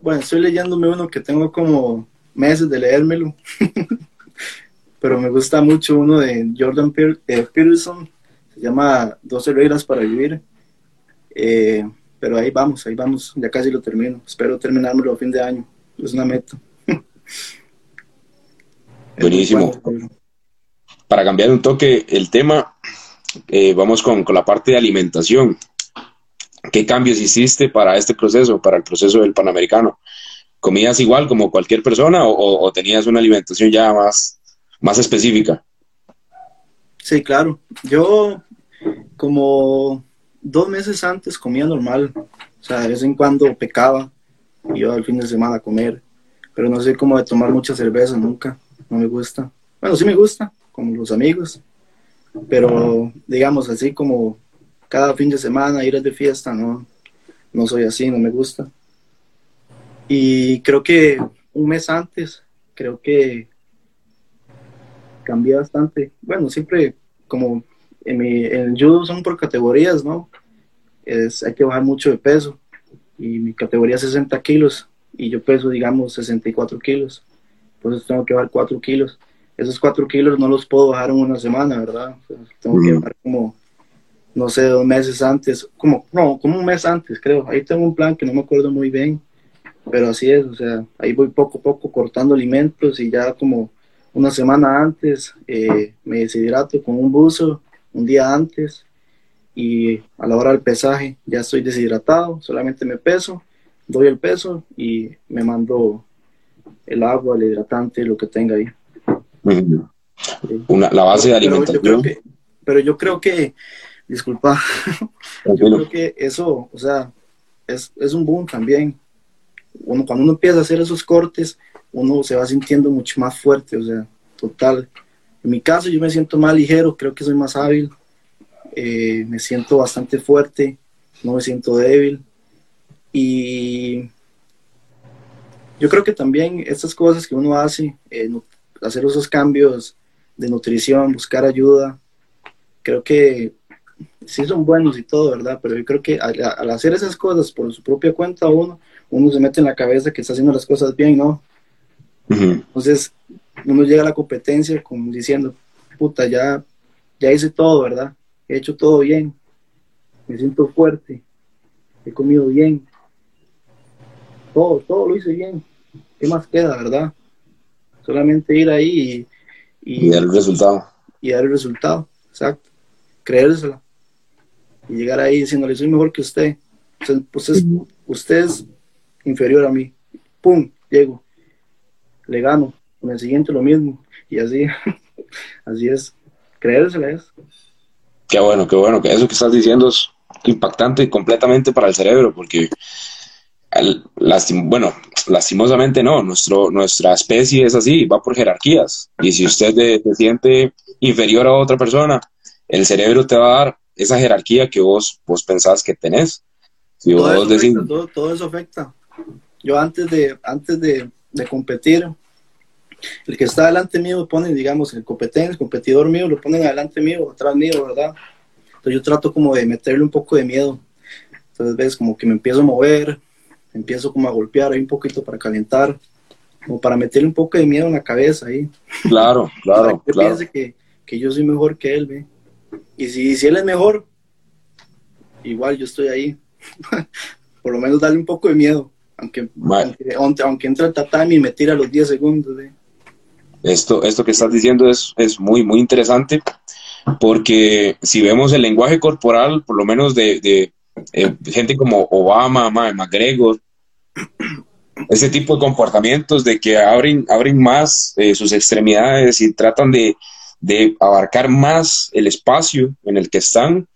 Bueno, estoy leyéndome uno que tengo como meses de leérmelo. <laughs> pero me gusta mucho uno de Jordan eh, Peterson, se llama 12 reglas para vivir. Eh, pero ahí vamos, ahí vamos, ya casi lo termino. Espero terminármelo a fin de año, es una meta. <laughs> Buenísimo. Para cambiar un toque el tema, eh, vamos con, la parte de alimentación. ¿Qué cambios hiciste para este proceso, para el proceso del Panamericano? ¿Comías igual como cualquier persona o tenías una alimentación ya más, más específica. Sí, claro. Yo como dos meses antes comía normal, O sea, de vez en cuando pecaba iba al fin de semana a comer, pero no sé cómo de tomar mucha cerveza nunca, no me gusta. Bueno, sí me gusta, como los amigos, pero digamos así como cada fin de semana ir de fiesta, no, no soy así, no me gusta. Y creo que un mes antes, creo que cambié bastante. Bueno, siempre como en, el judo son por categorías, ¿no? Es, hay que bajar mucho de peso. Y mi categoría es 60 kilos y yo peso, digamos, 64 kilos. Entonces tengo que bajar 4 kilos. Esos 4 kilos no los puedo bajar en una semana, ¿verdad? tengo que bajar como, no sé, dos meses antes, como, no, como un mes antes, creo. Ahí tengo un plan que no me acuerdo muy bien, pero así es, o sea, ahí voy poco a poco cortando alimentos y ya como una semana antes eh, me deshidrato con un buzo, un día antes, y a la hora del pesaje ya estoy deshidratado, solamente me peso, doy el peso y me mando el agua, el hidratante, lo que tenga ahí. Una, la base de alimentación. Pero yo creo que, disculpa, <laughs> yo creo que eso, o sea, es, es un boom también. Uno, cuando uno empieza a hacer esos cortes, uno se va sintiendo mucho más fuerte, o sea, total. En mi caso yo me siento más ligero, creo que soy más hábil, eh, me siento bastante fuerte, no me siento débil. Y yo creo que también estas cosas que uno hace, eh, hacer esos cambios de nutrición, buscar ayuda, creo que sí son buenos y todo, ¿verdad? Pero yo creo que al, hacer esas cosas por su propia cuenta uno, uno se mete en la cabeza que está haciendo las cosas bien, ¿no? Entonces, uno llega a la competencia como diciendo, puta, ya, ya hice todo, ¿verdad? He hecho todo bien, me siento fuerte, he comido bien, todo, todo lo hice bien. ¿Qué más queda, verdad? Solamente ir ahí y, y, dar el resultado. Y dar el resultado, exacto. Creérsela. Y llegar ahí diciéndole, soy mejor que usted. Pues usted es inferior a mí. ¡Pum! Llego. Le gano. Con el siguiente lo mismo. Y así, <laughs> así es. Creérsela es. Qué bueno, qué bueno. Que eso que estás diciendo es impactante completamente para el cerebro, porque bueno, lastimosamente no, Nuestro, nuestra especie es así, va por jerarquías. Y si usted se siente inferior a otra persona, el cerebro te va a dar esa jerarquía que vos, vos pensás que tenés. todo, eso todo, eso afecta. Yo antes de, antes de, competir, el que está delante mío lo ponen, digamos, el competente, el competidor mío lo ponen adelante mío, atrás mío, ¿verdad? Entonces yo trato como de meterle un poco de miedo. Entonces ves como que me empiezo a mover, empiezo como a golpear ahí un poquito para calentar, como para meterle un poco de miedo en la cabeza ahí. Claro, <laughs> claro. que piense que, que, yo soy mejor que él, ¿ve? Y si, si él es mejor, igual yo estoy ahí. <laughs> Por lo menos darle un poco de miedo, aunque, aunque, aunque, entre el tatami y me tira los 10 segundos. ¿ve? Esto, esto que estás diciendo es, es muy, muy interesante, porque si vemos el lenguaje corporal, por lo menos de, de eh, gente como Obama, McGregor, ese tipo de comportamientos de que abren, abren más eh, sus extremidades y tratan de, de, abarcar más el espacio en el que están,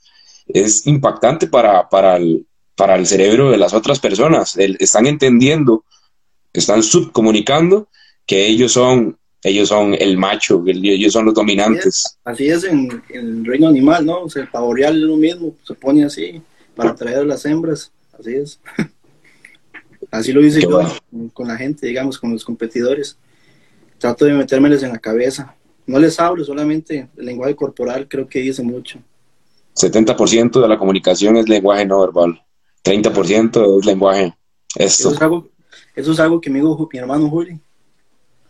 es impactante para, para, el, para el cerebro de las otras personas. están entendiendo, están subcomunicando que ellos son ellos son el macho, ellos son los dominantes. Así es, en, el reino animal, ¿no? O sea, el pavoreal es lo mismo, se pone así para atraer a las hembras, así es. así lo hice yo con la gente, digamos, con los competidores. Trato de metérmeles en la cabeza. No les hablo, solamente el lenguaje corporal creo que dice mucho. 70% de la comunicación es lenguaje no verbal, 30% es lenguaje esto. Eso es algo, eso es algo que me dijo mi hermano Juli.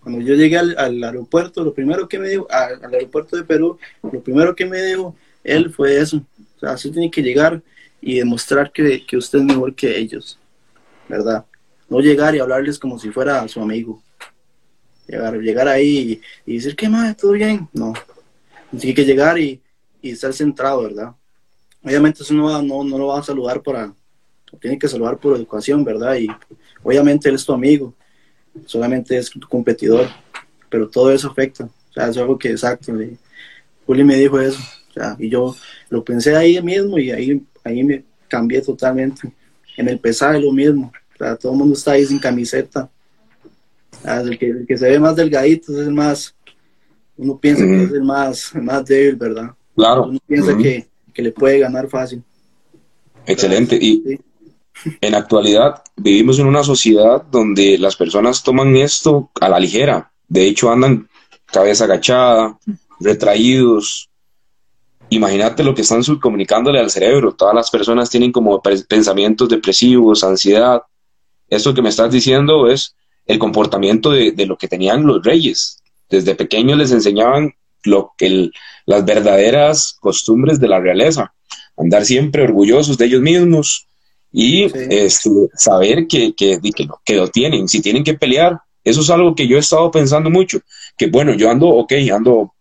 Cuando yo llegué al, aeropuerto, lo primero que me dijo, al aeropuerto de Perú, lo primero que me dijo él fue eso. O sea, así tiene que llegar y demostrar que, que usted es mejor que ellos, ¿verdad? No llegar y hablarles como si fuera su amigo. Llegar, llegar ahí y, decir, ¿qué más? ¿Todo bien? No. Tiene que llegar y, y estar centrado, ¿verdad? Obviamente eso no, no, no lo va a saludar para, tiene que saludar por educación, ¿verdad? Y obviamente él es tu amigo, solamente es tu competidor, pero todo eso afecta. O sea, es algo que exacto. Juli me dijo eso. O sea, y yo lo pensé ahí mismo y ahí ahí me cambié totalmente. en el pesaje lo mismo. todo el mundo está ahí sin camiseta. el, que, el que se ve más delgadito es el más, uno piensa que es el más, más débil, ¿verdad? Claro. Uno piensa que, que, le puede ganar fácil. Excelente. Y en actualidad vivimos en una sociedad donde las personas toman esto a la ligera. De hecho, andan cabeza agachada, retraídos. Imagínate lo que están subcomunicándole al cerebro. Todas las personas tienen como pensamientos depresivos, ansiedad. Eso que me estás diciendo es el comportamiento de, lo que tenían los reyes. Desde pequeños les enseñaban lo que las verdaderas costumbres de la realeza. Andar siempre orgullosos de ellos mismos y este, saber que, que, que, que lo tienen. Si tienen que pelear, eso es algo que yo he estado pensando mucho, que bueno, yo ando, ok, ando,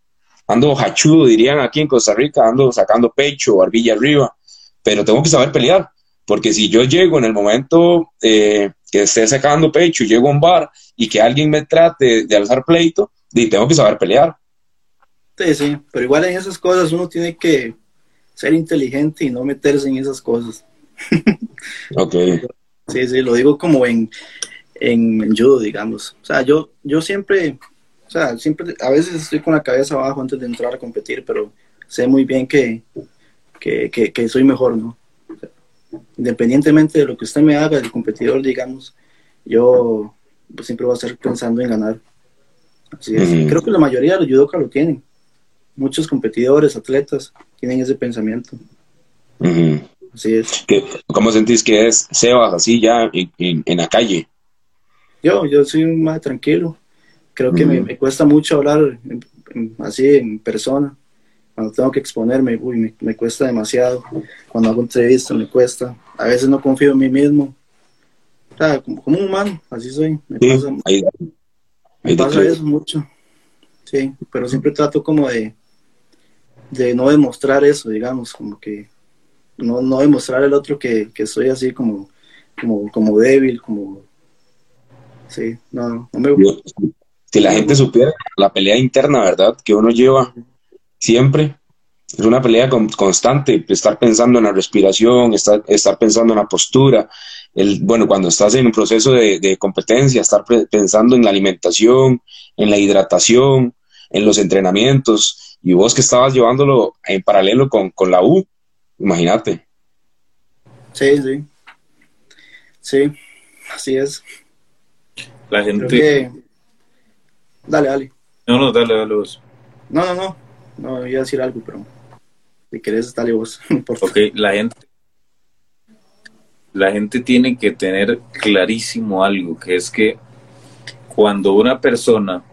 ando hachudo, dirían aquí en Costa Rica, ando sacando pecho, barbilla arriba, pero tengo que saber pelear, porque si yo llego en el momento eh, que esté sacando pecho y llego a un bar y que alguien me trate de alzar pleito, tengo que saber pelear. Sí, sí, pero igual en esas cosas uno tiene que ser inteligente y no meterse en esas cosas. <laughs> ok. Sí, sí, lo digo como en, en, judo, digamos. O sea, yo, yo siempre, o sea, siempre, a veces estoy con la cabeza abajo antes de entrar a competir, pero sé muy bien que, que, que, soy mejor, ¿no? independientemente de lo que usted me haga, el competidor, digamos, yo pues, siempre voy a estar pensando en ganar. Así es. Creo que la mayoría de los judokas lo tienen. Muchos competidores, atletas, tienen ese pensamiento. Así es. ¿Cómo sentís que es Sebas así ya en, en la calle? Yo, yo soy más tranquilo. Creo que me, cuesta mucho hablar así en persona. Cuando tengo que exponerme, uy, me, cuesta demasiado. Cuando hago entrevistas me cuesta. A veces no confío en mí mismo. O sea, como, un humano, así soy. Me pasa, me pasa eso mucho. Sí, pero siempre trato como de, de no demostrar eso, digamos, como que no, no demostrar al otro que, que soy así como, como, como débil, como Sí, no, no me Si la gente supiera la pelea interna, ¿verdad? Que uno lleva siempre. Es una pelea constante, estar pensando en la respiración, estar, estar pensando en la postura. El, bueno, cuando estás en un proceso de, competencia, estar pensando en la alimentación, en la hidratación, en los entrenamientos. Y vos que estabas llevándolo en paralelo con, con la U, imagínate. Sí, sí. Sí, así es. La gente. Dale, dale. No, no, dale, dale vos. No, no, no. No, iba a decir algo, pero si querés, dale vos. <laughs> Por ok, la gente. La gente tiene que tener clarísimo algo, que es que cuando una persona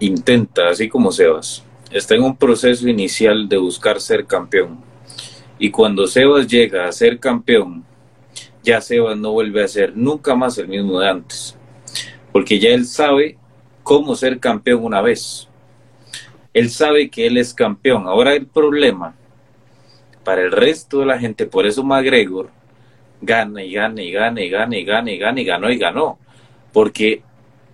intenta, así como Sebas, está en un proceso inicial de buscar ser campeón, y cuando Sebas llega a ser campeón, ya Sebas no vuelve a ser nunca más el mismo de antes porque ya él sabe cómo ser campeón una vez. Él sabe que él es campeón. Ahora el problema para el resto de la gente, por eso McGregor gana y gana y gana y gana y gana y gana y ganó y ganó. Porque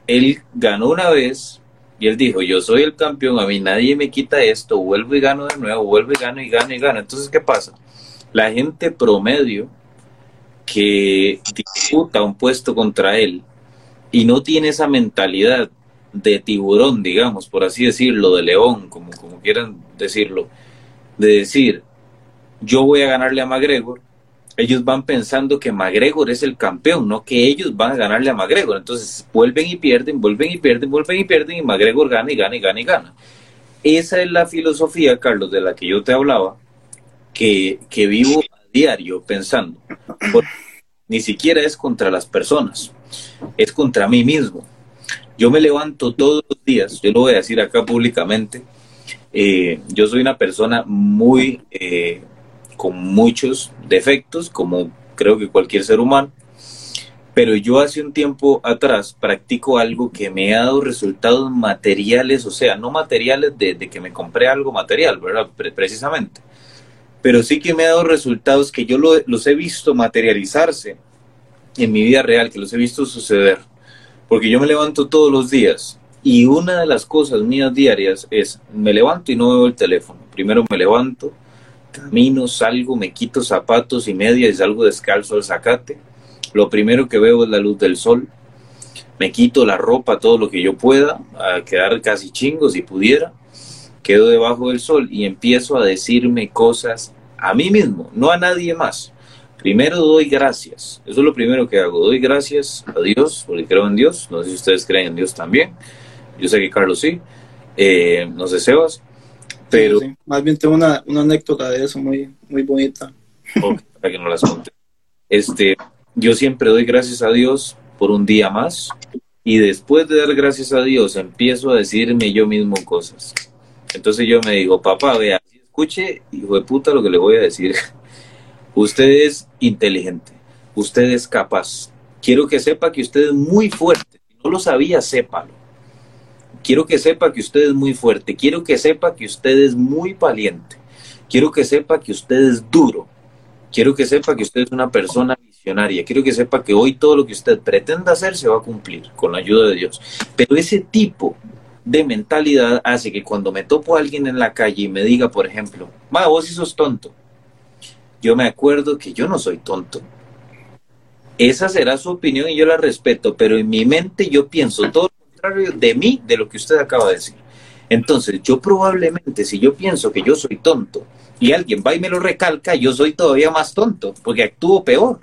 él ganó una vez y él dijo, yo soy el campeón, a mí nadie me quita esto, vuelvo y gano de nuevo, vuelvo y gano y gano y gano. Entonces, ¿qué pasa? La gente promedio que disputa un puesto contra él y no tiene esa mentalidad de tiburón, digamos, por así decirlo, de león, como, como quieran decirlo, de decir, yo voy a ganarle a McGregor, ellos van pensando que McGregor es el campeón, no que ellos van a ganarle a McGregor. Entonces vuelven y pierden, vuelven y pierden, vuelven y pierden y McGregor gana y gana y gana y gana. Esa es la filosofía, Carlos, de la que yo te hablaba, que, que vivo a diario pensando. ni siquiera es contra las personas es contra mí mismo. Yo me levanto todos los días, yo lo voy a decir acá públicamente, eh, yo soy una persona muy, eh, con muchos defectos, como creo que cualquier ser humano, pero yo hace un tiempo atrás practico algo que me ha dado resultados materiales, o sea, no materiales de, que me compré algo material, ¿verdad? precisamente, pero sí que me ha dado resultados que yo los he visto materializarse en mi vida real, que los he visto suceder, porque yo me levanto todos los días y una de las cosas mías diarias es, me levanto y no veo el teléfono. Primero me levanto, camino, salgo, me quito zapatos y medias y salgo descalzo al zacate. Lo primero que veo es la luz del sol. Me quito la ropa, todo lo que yo pueda, a quedar casi chingo si pudiera. Quedo debajo del sol y empiezo a decirme cosas a mí mismo, no a nadie más. Primero doy gracias. Eso es lo primero que hago. Doy gracias a Dios, porque creo en Dios. No sé si ustedes creen en Dios también. Yo sé que Carlos sí. Eh, no sé, Sebas. Pero... Más bien tengo una, anécdota de eso muy, muy bonita. para que no las conté. Este, yo siempre doy gracias a Dios por un día más. Y después de dar gracias a Dios, empiezo a decirme yo mismo cosas. Entonces yo me digo, papá, vea, escuche, hijo de puta, lo que le voy a decir. <laughs> Usted es inteligente, usted es capaz. Quiero que sepa que usted es muy fuerte. Si no lo sabía, sépalo. Quiero que sepa que usted es muy fuerte. Quiero que sepa que usted es muy valiente. Quiero que sepa que usted es duro. Quiero que sepa que usted es una persona visionaria. Quiero que sepa que hoy todo lo que usted pretenda hacer se va a cumplir con la ayuda de Dios. Pero ese tipo de mentalidad hace que cuando me topo a alguien en la calle y me diga, por ejemplo, va, vos sos tonto yo me acuerdo que yo no soy tonto. Esa será su opinión y yo la respeto, pero en mi mente yo pienso todo lo contrario de mí, de lo que usted acaba de decir. Entonces, yo probablemente, si yo pienso que yo soy tonto y alguien va y me lo recalca, yo soy todavía más tonto, porque actúo peor.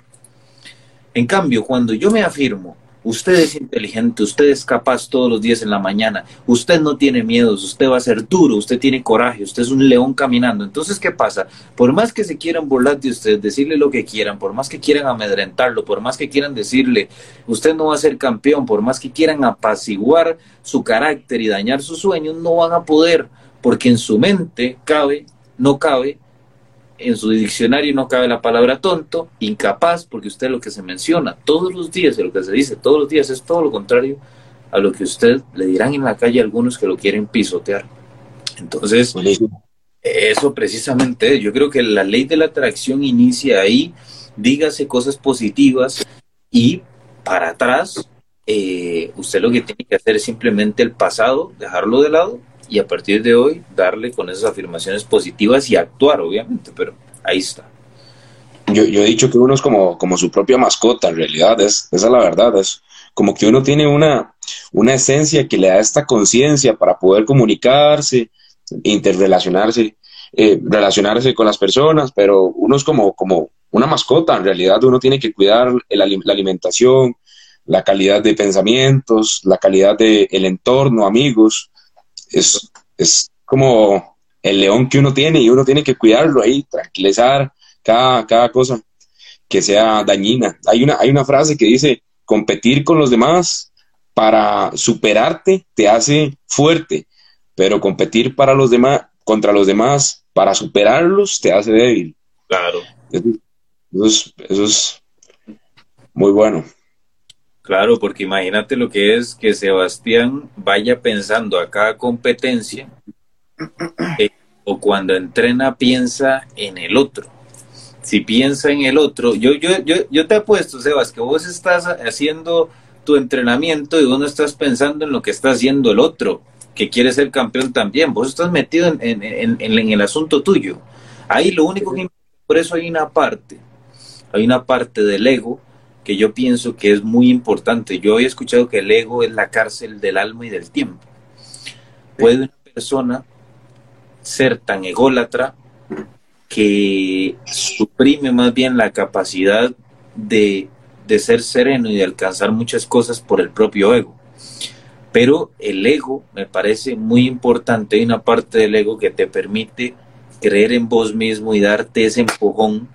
En cambio, cuando yo me afirmo Usted es inteligente, usted es capaz todos los días en la mañana, usted no tiene miedos, usted va a ser duro, usted tiene coraje, usted es un león caminando. Entonces, ¿qué pasa? Por más que se quieran burlar de usted, decirle lo que quieran, por más que quieran amedrentarlo, por más que quieran decirle, usted no va a ser campeón, por más que quieran apaciguar su carácter y dañar sus sueños, no van a poder, porque en su mente cabe, no cabe en su diccionario no cabe la palabra tonto, incapaz, porque usted lo que se menciona todos los días, y lo que se dice todos los días es todo lo contrario a lo que usted le dirán en la calle a algunos que lo quieren pisotear. Entonces, eso precisamente, yo creo que la ley de la atracción inicia ahí, dígase cosas positivas y para atrás, eh, usted lo que tiene que hacer es simplemente el pasado, dejarlo de lado y a partir de hoy darle con esas afirmaciones positivas y actuar, obviamente, pero ahí está. Yo, yo he dicho que uno es como, como su propia mascota, en realidad, es, esa es la verdad, es como que uno tiene una, una esencia que le da esta conciencia para poder comunicarse, interrelacionarse, eh, relacionarse con las personas, pero uno es como, como una mascota, en realidad uno tiene que cuidar la alimentación, la calidad de pensamientos, la calidad del el entorno, amigos, es, es como el león que uno tiene y uno tiene que cuidarlo ahí, tranquilizar cada, cada cosa que sea dañina. Hay una, hay una frase que dice, competir con los demás para superarte te hace fuerte, pero competir para los demás, contra los demás para superarlos te hace débil. Claro. eso es muy bueno. Claro, porque imagínate lo que es que Sebastián vaya pensando a cada competencia <clears throat> eh, o cuando entrena piensa en el otro. Si piensa en el otro, yo, yo, yo, yo te apuesto, Sebas, que vos estás haciendo tu entrenamiento y vos no estás pensando en lo que está haciendo el otro, que quiere ser campeón también. Vos estás metido en, en, en, en el asunto tuyo. Ahí lo único que... Por eso hay una parte, hay una parte del ego que yo pienso que es muy importante. Yo he escuchado que el ego es la cárcel del alma y del tiempo. Puede una persona ser tan ególatra que suprime más bien la capacidad de, de ser sereno y de alcanzar muchas cosas por el propio ego. Pero el ego me parece muy importante. Hay una parte del ego que te permite creer en vos mismo y darte ese empujón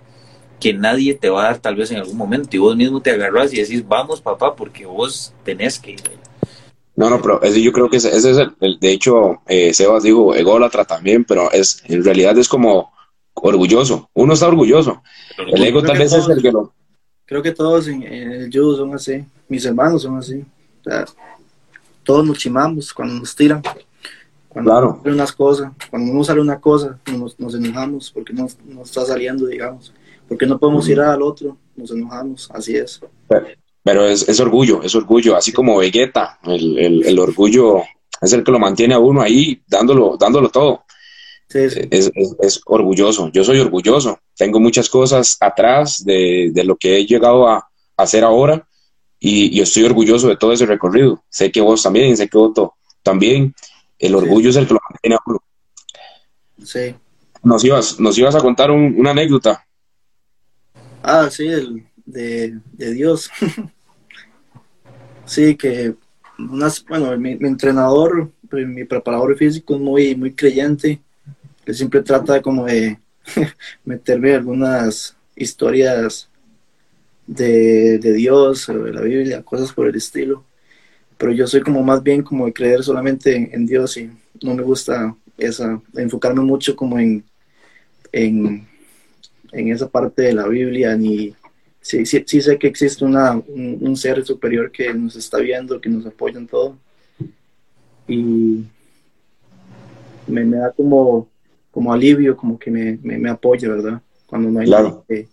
que nadie te va a dar tal vez en algún momento y vos mismo te agarras y decís, vamos papá, porque vos tenés que ir. No, no, pero ese, yo creo que ese, es el, de hecho, eh, Sebas digo, ególatra también, pero es, en realidad es como orgulloso, uno está orgulloso, el ego tal vez es el que lo... Creo que todos en, el judo son así, mis hermanos son así, todos nos chimamos cuando nos tiran, cuando claro. sale unas cosas, cuando no sale una cosa, nos, nos enojamos porque no, no está saliendo, digamos porque no podemos ir al otro, nos enojamos, así es. Pero, es, orgullo, es orgullo, así como Vegeta, el, orgullo es el que lo mantiene a uno ahí dándolo, dándolo todo. Es, orgulloso. Yo soy orgulloso. Tengo muchas cosas atrás de, lo que he llegado a, hacer ahora y, estoy orgulloso de todo ese recorrido. Sé que vos también, sé que Otto también. El orgullo es el que lo mantiene a uno. Sí. Nos ibas, nos ibas a contar una anécdota. Ah, sí, el, de, Dios. <laughs> sí, que bueno, mi, entrenador, pues, mi preparador físico es muy, muy creyente. Él siempre trata como de <laughs> meterme algunas historias de, de Dios de la Biblia, cosas por el estilo. Pero yo soy como más bien como de creer solamente en, Dios y no me gusta esa, enfocarme mucho como en, en, en esa parte de la Biblia ni sí, sí, sí sé que existe una, un, ser superior que nos está viendo, que nos apoya en todo. Y me, me da como, como alivio, como que me, me, apoya, ¿verdad? Cuando no hay nadie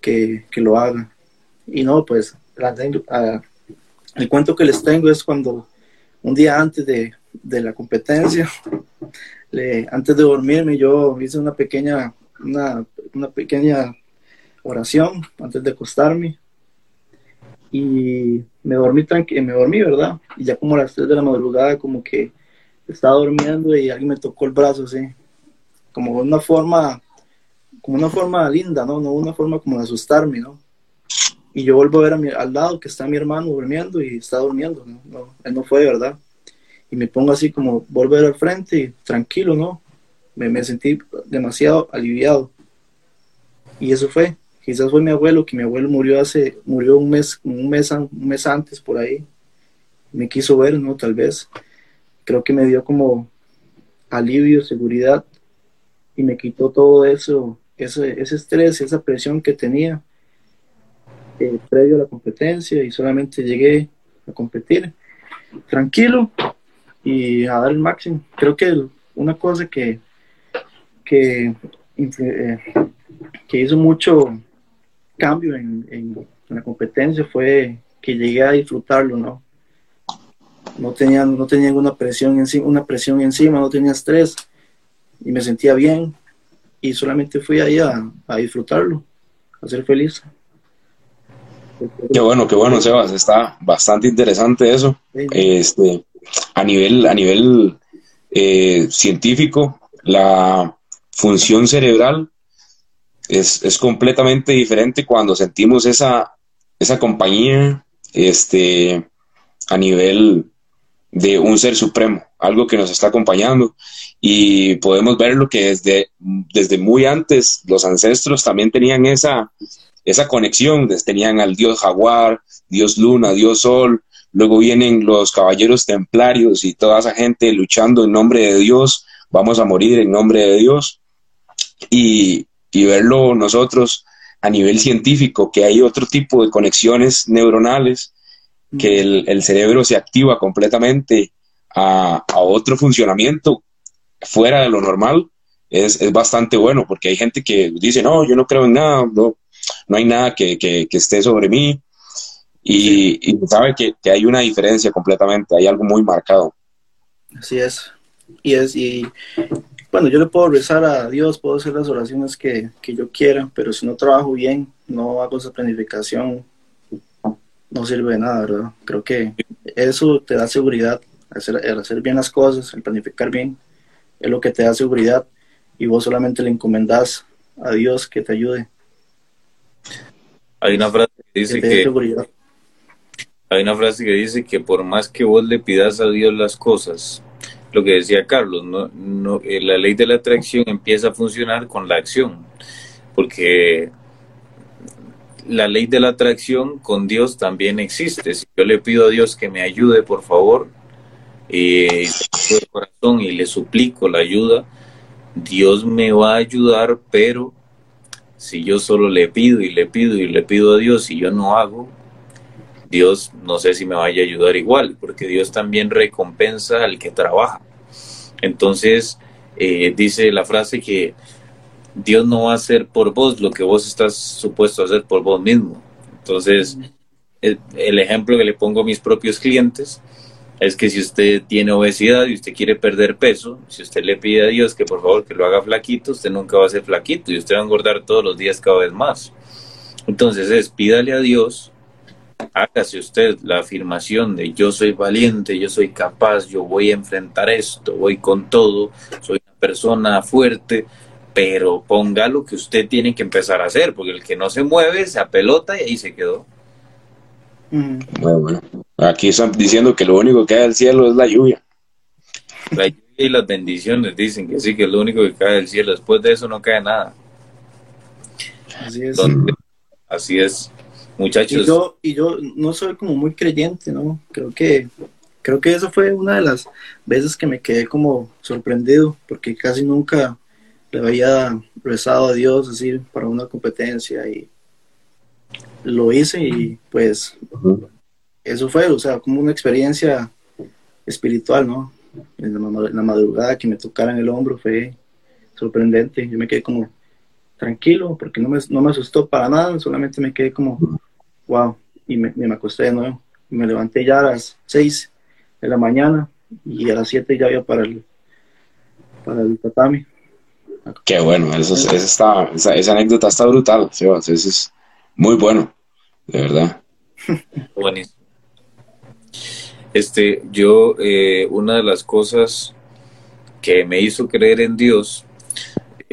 que, que, lo haga. Y no, pues el cuento que les tengo es cuando un día antes de, de la competencia, <laughs> le, antes de dormirme, yo hice una pequeña, una, una pequeña oración antes de acostarme y me dormí tranquilo, me dormí, ¿verdad? Y ya como a las 3 de la madrugada como que estaba durmiendo y alguien me tocó el brazo así, como una forma, como una forma linda, ¿no? No una forma como de asustarme, ¿no? Y yo vuelvo a ver a mi, al lado que está mi hermano durmiendo y está durmiendo, ¿no? no él no fue, ¿verdad? Y me pongo así como volver al frente y tranquilo, ¿no? Me, me sentí demasiado aliviado. Y eso fue, quizás fue mi abuelo, que mi abuelo murió hace, murió un mes, un mes, un mes antes por ahí. Me quiso ver, ¿no? Tal vez. Creo que me dio como alivio, seguridad y me quitó todo eso, ese, ese estrés, esa presión que tenía eh, previo a la competencia y solamente llegué a competir tranquilo y a dar el máximo. Creo que una cosa que, que, eh, que hizo mucho cambio en, en, la competencia fue que llegué a disfrutarlo, ¿no? No tenía, no tenía ninguna presión encima, una presión encima, no tenía estrés y me sentía bien y solamente fui ahí a, a disfrutarlo, a ser feliz. Qué bueno, qué bueno, Sebas, está bastante interesante eso. Este, a nivel, a nivel eh, científico, la función cerebral es, completamente diferente cuando sentimos esa, esa compañía este, a nivel de un ser supremo, algo que nos está acompañando y podemos ver lo que desde, desde muy antes los ancestros también tenían esa, esa conexión, tenían al dios jaguar, dios luna, dios sol, luego vienen los caballeros templarios y toda esa gente luchando en nombre de Dios, vamos a morir en nombre de Dios. Y, y verlo nosotros a nivel científico, que hay otro tipo de conexiones neuronales, que el, cerebro se activa completamente a, otro funcionamiento fuera de lo normal, es, bastante bueno, porque hay gente que dice, no, yo no creo en nada, no, no hay nada que, esté sobre mí, y, sabe que, que, hay una diferencia completamente, hay algo muy marcado. Así es. Y es, y bueno, yo le puedo rezar a Dios, puedo hacer las oraciones que, yo quiera, pero si no trabajo bien, no hago esa planificación, no sirve de nada, ¿verdad? Creo que eso te da seguridad, hacer, el hacer bien las cosas, el planificar bien, es lo que te da seguridad y vos solamente le encomendás a Dios que te ayude. Hay una frase que dice que, hay una frase que dice que por más que vos le pidas a Dios las cosas, lo que decía Carlos, no, no, eh, la ley de la atracción empieza a funcionar con la acción, porque la ley de la atracción con Dios también existe. Si yo le pido a Dios que me ayude, por favor, corazón y le suplico la ayuda, Dios me va a ayudar, pero si yo solo le pido y le pido y le pido a Dios y yo no hago, Dios no sé si me vaya a ayudar igual, porque Dios también recompensa al que trabaja. Entonces, eh, dice la frase que Dios no va a hacer por vos lo que vos estás supuesto a hacer por vos mismo. Entonces, el, ejemplo que le pongo a mis propios clientes, es que si usted tiene obesidad y usted quiere perder peso, si usted le pide a Dios que por favor que lo haga flaquito, usted nunca va a ser flaquito y usted va a engordar todos los días cada vez más. Entonces es pídale a Dios, hágase usted la afirmación de yo soy valiente, yo soy capaz, yo voy a enfrentar esto, voy con todo, soy una persona fuerte, pero ponga lo que usted tiene que empezar a hacer, porque el que no se mueve se apelota y ahí se quedó. Bueno, aquí están diciendo que lo único que cae del cielo es la lluvia. La lluvia y las bendiciones dicen que sí, que es lo único que cae del cielo. Después de eso no cae nada. Así es. así es. Muchachos. Y yo, y yo no soy como muy creyente, ¿no? Creo que, creo que eso fue una de las veces que me quedé como sorprendido, porque casi nunca le había rezado a Dios, decir, para una competencia y lo hice y pues eso fue, o sea, como una experiencia espiritual, ¿no? En la, madrugada que me tocaran el hombro fue sorprendente. Yo me quedé como tranquilo porque no me, no me asustó para nada, solamente me quedé como, wow, y me, me acosté de nuevo. Y me levanté ya a las 6 de la mañana y a las 7 ya iba para el, para el tatami. Qué bueno, eso, está, esa, anécdota está brutal, Eso es muy bueno, de verdad. <laughs> Buenísimo. Este, yo, eh, una de las cosas que me hizo creer en Dios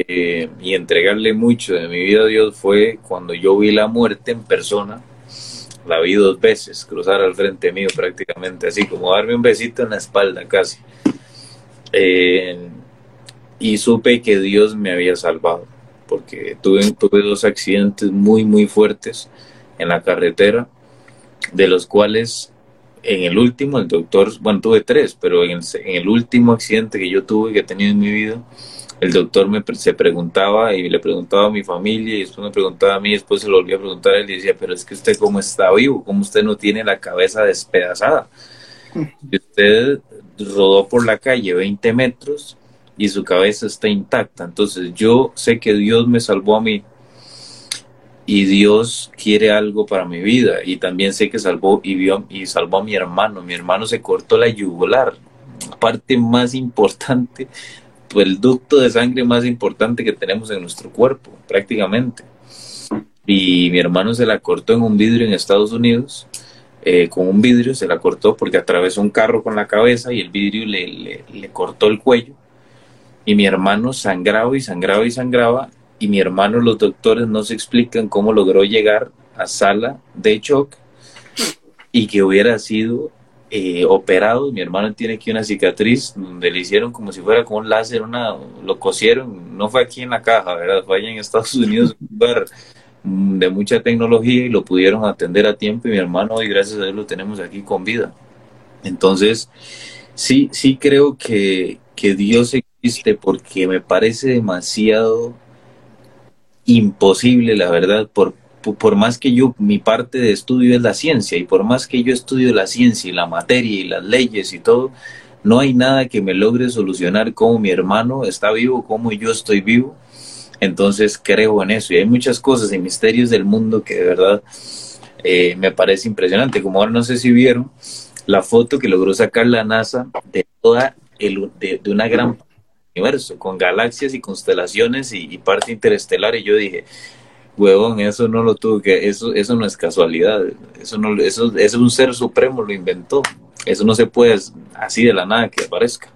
eh, y entregarle mucho de mi vida a Dios fue cuando yo vi la muerte en persona. La vi dos veces, cruzar al frente mío prácticamente, así como darme un besito en la espalda casi. Eh, y supe que Dios me había salvado porque tuve, tuve dos accidentes muy, muy fuertes en la carretera, de los cuales en el último, el doctor, bueno, tuve tres, pero en el, último accidente que yo tuve, que he tenido en mi vida, el doctor me se preguntaba y le preguntaba a mi familia y después me preguntaba a mí, después se lo volvía a preguntar a él y decía, pero es que usted cómo está vivo, cómo usted no tiene la cabeza despedazada. Y usted rodó por la calle 20 metros y su cabeza está intacta. Entonces yo sé que Dios me salvó a mí y Dios quiere algo para mi vida y también sé que salvó y, vio, y salvó a mi hermano. Mi hermano se cortó la yugular, parte más importante, el ducto de sangre más importante que tenemos en nuestro cuerpo, prácticamente. Y mi hermano se la cortó en un vidrio en Estados Unidos. Eh, con un vidrio se la cortó porque atravesó un carro con la cabeza y el vidrio le, le cortó el cuello y mi hermano sangraba y sangraba y sangraba y mi hermano los doctores no se explican cómo logró llegar a sala de shock y que hubiera sido eh, operado. Mi hermano tiene aquí una cicatriz donde le hicieron como si fuera con un láser, una, lo cosieron, no fue aquí en la caja, ¿verdad? Fue allá en Estados <laughs> Unidos, un lugar de mucha tecnología y lo pudieron atender a tiempo y mi hermano hoy gracias a Dios lo tenemos aquí con vida. Entonces, sí, sí creo que, que Dios porque me parece demasiado imposible, la verdad, por, por más que yo, mi parte de estudio es la ciencia, y por más que yo estudio la ciencia y la materia y las leyes y todo, no hay nada que me logre solucionar cómo mi hermano está vivo, cómo yo estoy vivo. Entonces creo en eso. Y hay muchas cosas y misterios del mundo que de verdad eh, me parece impresionante. Como ahora no sé si vieron la foto que logró sacar la NASA de toda el, de, de una gran universo, con galaxias y constelaciones y, parte interestelar. Y yo dije, huevón, eso no lo tuvo que, eso, eso no es casualidad, eso no, eso, es un ser supremo lo inventó. Eso no se puede así de la nada que aparezca.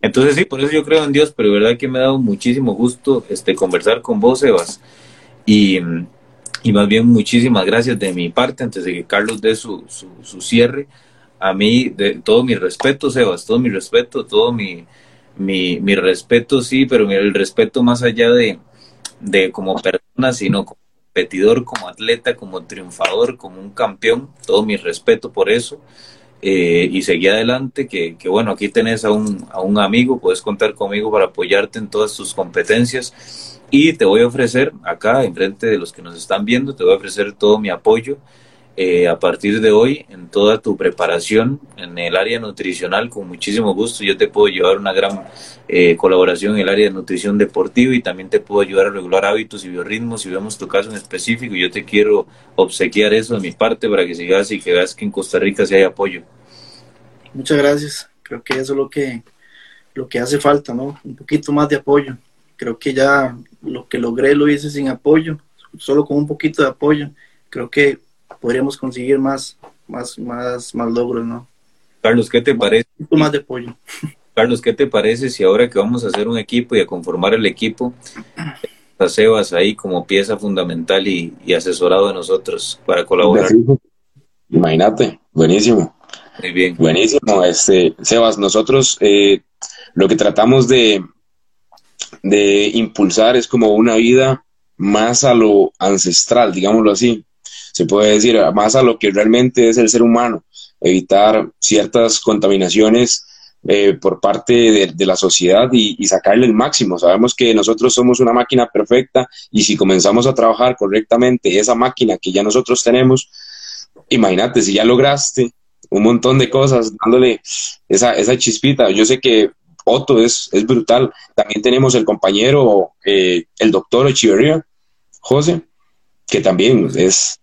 Entonces sí, por eso yo creo en Dios, pero verdad que me ha dado muchísimo gusto este, conversar con vos, Sebas. Y, y más bien muchísimas gracias de mi parte, antes de que Carlos dé su, su, su cierre. A mí, de todo mi respeto, Sebas, todo mi respeto, todo mi, mi, mi respeto sí, pero el respeto más allá de, de como persona, sino como competidor, como atleta, como triunfador, como un campeón, todo mi respeto por eso. Eh, y seguí adelante, que, que, bueno, aquí tenés a un, a un amigo, puedes contar conmigo para apoyarte en todas tus competencias. Y te voy a ofrecer acá, enfrente de los que nos están viendo, te voy a ofrecer todo mi apoyo eh, a partir de hoy en toda tu preparación en el área nutricional. Con muchísimo gusto yo te puedo llevar una gran eh, colaboración en el área de nutrición deportiva y también te puedo ayudar a regular hábitos y biorritmos. Si vemos tu caso en específico, yo te quiero obsequiar eso de mi parte para que sigas y que veas que en Costa Rica sí hay apoyo. Muchas gracias. Creo que eso es lo que, lo que hace falta, ¿no? Un poquito más de apoyo. Creo que ya lo que logré lo hice sin apoyo, solo con un poquito de apoyo. Creo que podríamos conseguir más, más, más, más logros, ¿no? Carlos, ¿qué te parece? Un poquito más de apoyo. <laughs> Carlos, ¿qué te parece si ahora que vamos a hacer un equipo y a conformar el equipo, a Sebas ahí como pieza fundamental y, asesorado de nosotros para colaborar? Imagínate, buenísimo. Muy bien. Buenísimo, este, Sebas, nosotros eh, lo que tratamos de, de impulsar es como una vida más a lo ancestral, digámoslo así. Se puede decir, más a lo que realmente es el ser humano, evitar ciertas contaminaciones eh, por parte de, la sociedad y, sacarle el máximo. Sabemos que nosotros somos una máquina perfecta y si comenzamos a trabajar correctamente esa máquina que ya nosotros tenemos, imagínate, si ya lograste un montón de cosas dándole esa, esa chispita. Yo sé que Otto es, es brutal. También tenemos el compañero, eh, el doctor Echeverría, José, que también es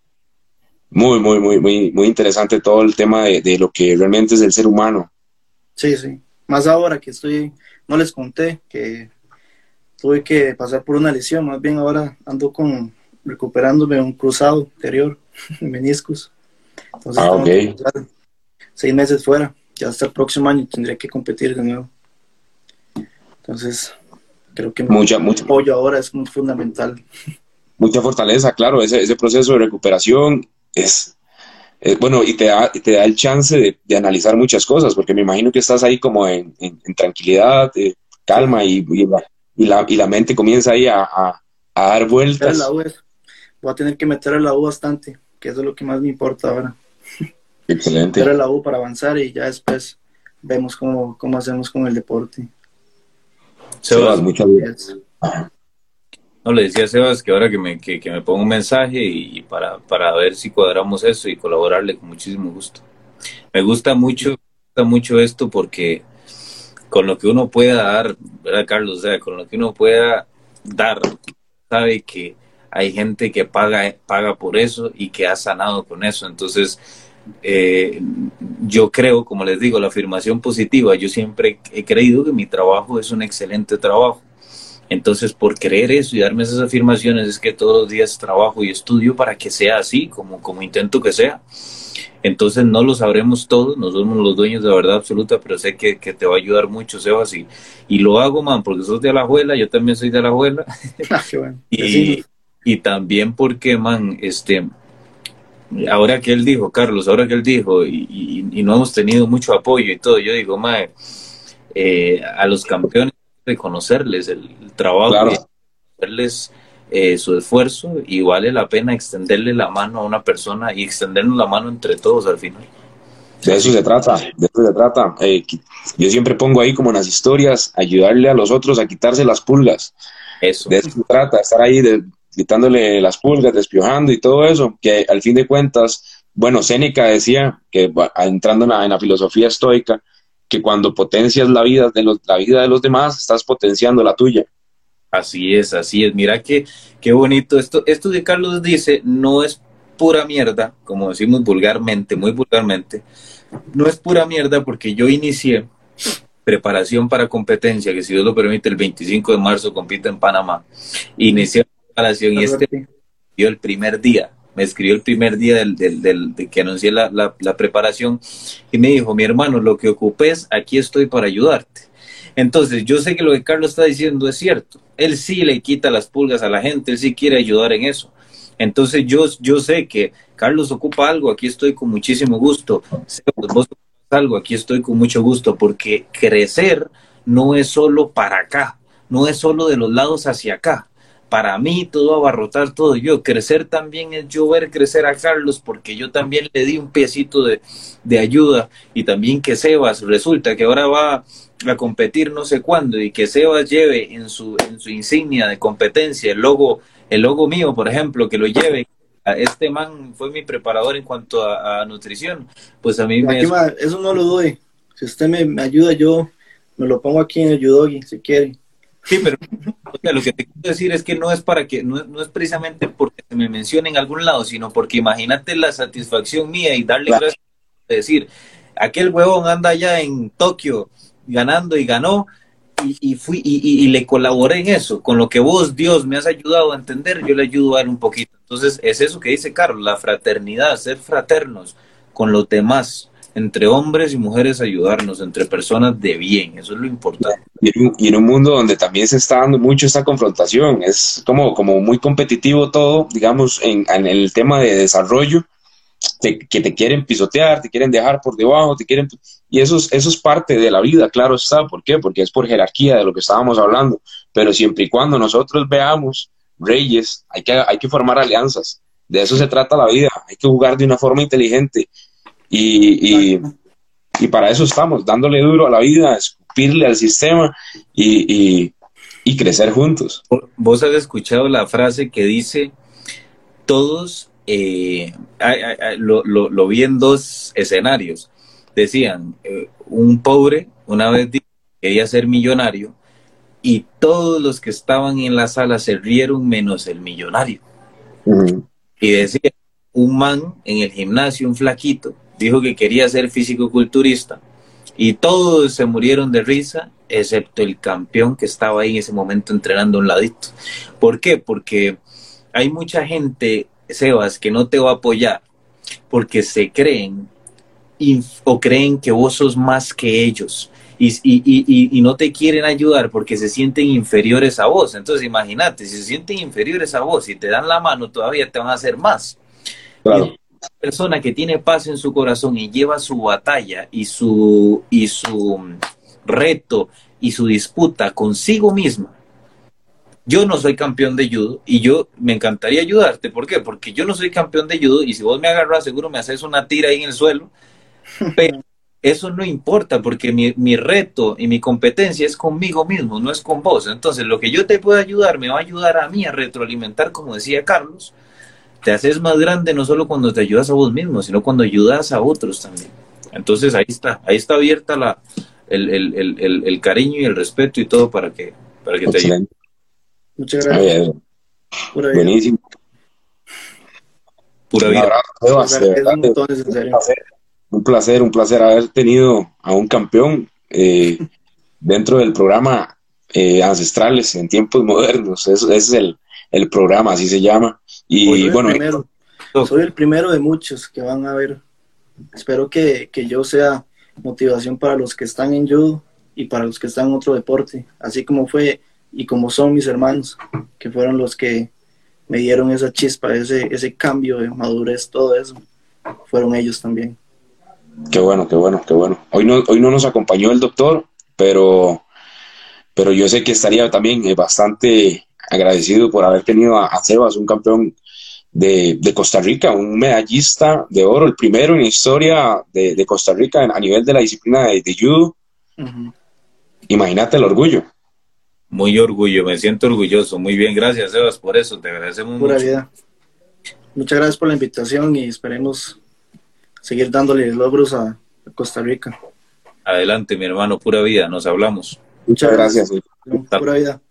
muy, muy, muy, muy, muy interesante todo el tema de, de lo que realmente es el ser humano Sí, sí. Más ahora que estoy, no les conté que tuve que pasar por una lesión, más bien ahora ando con recuperándome un cruzado anterior, <laughs> meniscos. Entonces, ah, okay. seis meses fuera, ya hasta el próximo año tendría que competir de nuevo. Entonces, creo que mucha, mucha. apoyo ahora es muy fundamental. Mucha fortaleza, claro, ese, ese proceso de recuperación es eh, bueno, y te da, te da el chance de, analizar muchas cosas, porque me imagino que estás ahí como en, tranquilidad, eh, calma, y, y, la, y, la, mente comienza ahí a, a, dar vueltas. Voy a tener que meter a la U bastante, que eso es lo que más me importa ahora. <laughs> Excelente. Meter a la U para avanzar y ya después vemos cómo, cómo hacemos con el deporte. Sebas, muchas gracias. No, le decía a Sebas que ahora que me, que, me ponga un mensaje y, para, para ver si cuadramos eso y colaborarle con muchísimo gusto. Me gusta mucho, gusta mucho esto porque con lo que uno pueda dar, ¿verdad, Carlos? O sea, con lo que uno pueda dar, sabe que hay gente que paga, paga por eso y que ha sanado con eso. Entonces, eh, yo creo, como les digo, la afirmación positiva, yo siempre he creído que mi trabajo es un excelente trabajo entonces, por creer eso y darme esas afirmaciones, es que todos los días trabajo y estudio para que sea así, como, como intento que sea. Entonces, no lo sabremos todos, no somos los dueños de la verdad absoluta, pero sé que, te va a ayudar mucho, Sebas, y, y lo hago, man, porque sos de la abuela, yo también soy de la abuela. <laughs> Ah, <laughs> y, y también porque, man, este, ahora que él dijo, Carlos, ahora que él dijo, y, y, no hemos tenido mucho apoyo y todo, yo digo, mae, eh, a los campeones reconocerles el, trabajo, reconocerles eh, su esfuerzo y vale la pena extenderle la mano a una persona y extendernos la mano entre todos al final. De eso se trata, de eso se trata. Eh, yo siempre pongo ahí como en las historias, ayudarle a los otros a quitarse las pulgas. Eso. De eso se trata, estar ahí quitándole las pulgas, despiojando y todo eso, que al fin de cuentas, bueno, Séneca decía que entrando en la filosofía estoica, que cuando potencias la vida de los, la vida de los demás, estás potenciando la tuya. Así es, así es. Mira qué, qué bonito. Esto, esto que Carlos dice no es pura mierda, como decimos vulgarmente, muy vulgarmente. No es pura mierda porque yo inicié preparación para competencia, que si Dios lo permite, el 25 de marzo compito en Panamá. Inicié la preparación y este dio el primer día me escribió el primer día del, del, de que anuncié la, la, preparación y me dijo, mi hermano, lo que ocupes, aquí estoy para ayudarte. Entonces, yo sé que lo que Carlos está diciendo es cierto. Él sí le quita las pulgas a la gente, él sí quiere ayudar en eso. Entonces, yo, yo sé que Carlos ocupa algo, aquí estoy con muchísimo gusto. Vos ocupas algo, aquí estoy con mucho gusto, porque crecer no es solo para acá, no es solo de los lados hacia acá para mí todo abarrotar todo yo. Crecer también es yo ver crecer a Carlos porque yo también le di un piecito de, ayuda y también que Sebas resulta que ahora va a competir no sé cuándo y que Sebas lleve en su, en su insignia de competencia el logo, el logo mío, por ejemplo, que lo lleve. Este man fue mi preparador en cuanto a, nutrición. Pues a mí me... eso no lo doy. Si usted me, ayuda, yo me lo pongo aquí en el Yudogi, si quiere. Sí, pero lo que te quiero decir es que no es para que, no, es precisamente porque se me mencione en algún lado, sino porque imagínate la satisfacción mía y darle gracias a decir, aquel huevón anda allá en Tokio ganando y ganó, y, fui y, le colaboré en eso. Con lo que vos, Dios, me has ayudado a entender, yo le ayudo a él un poquito. Entonces, es eso que dice Carlos, la fraternidad, ser fraternos con los demás, entre hombres y mujeres ayudarnos, entre personas de bien, eso es lo importante. Y en, un mundo donde también se está dando mucho esta confrontación, es como, como muy competitivo todo, digamos, en, el tema de desarrollo, que te quieren pisotear, te quieren dejar por debajo, te quieren... Y eso es, eso es parte de la vida, claro está. ¿Por qué? Porque es por jerarquía de lo que estábamos hablando. Pero siempre y cuando nosotros veamos reyes, hay que, hay que formar alianzas. De eso se trata la vida. Hay que jugar de una forma inteligente. Y, y, para eso estamos, dándole duro a la vida, escupirle al sistema y, y crecer juntos. Vos has escuchado la frase que dice, todos eh, lo, lo, vi en dos escenarios. Decían, eh, un pobre una vez quería ser millonario y todos los que estaban en la sala se rieron menos el millonario. Y decía, un man en el gimnasio, un flaquito, dijo que quería ser físico-culturista y todos se murieron de risa, excepto el campeón que estaba ahí en ese momento entrenando un ladito. ¿Por qué? Porque hay mucha gente Sebas, que no te va a apoyar porque se creen o creen que vos sos más que ellos y, no te quieren ayudar porque se sienten inferiores a vos. Entonces imagínate, si se sienten inferiores a vos y te dan la mano, todavía te van a hacer más. Claro. Persona que tiene paz en su corazón y lleva su batalla y su, y su reto y su disputa consigo misma yo no soy campeón de judo y yo me encantaría ayudarte. ¿Por qué? Porque yo no soy campeón de judo y si vos me agarras, seguro me haces una tira ahí en el suelo. <laughs> Pero eso no importa porque mi, mi, reto y mi competencia es conmigo mismo, no es con vos. Entonces, lo que yo te puedo ayudar me va a ayudar a mí a retroalimentar, como decía Carlos. Te haces más grande no solo cuando te ayudas a vos mismo, sino cuando ayudas a otros también. Entonces, ahí está, ahí está abierta la, el, el, el, el cariño y el respeto y todo para que, para que te ayude. Muchas gracias. Buenísimo. Pura vida. Un, placer, un placer, haber tenido a un campeón eh, <laughs> dentro del programa eh, Ancestrales en tiempos modernos. Ese es el, el, programa, así se llama. Y pues bueno, soy el primero de muchos que van a ver. Espero que, que yo sea motivación para los que están en judo y para los que están en otro deporte, así como fue y como son mis hermanos, que fueron los que me dieron esa chispa, ese, ese cambio de madurez, todo eso, fueron ellos también. Qué bueno, qué bueno, qué bueno. Hoy no, hoy no nos acompañó el doctor, pero, pero yo sé que estaría también eh, bastante agradecido por haber tenido a, Sebas, un campeón de, Costa Rica, un medallista de oro, el primero en la historia de, Costa Rica a nivel de la disciplina de, judo. Imagínate el orgullo. Muy orgullo, me siento orgulloso. Muy bien, gracias, Sebas, por eso. Te agradecemos Pura vida. Muchas gracias por la invitación y esperemos seguir dándole logros a Costa Rica. Adelante, mi hermano, pura vida. Nos hablamos. Muchas gracias. Pura vida.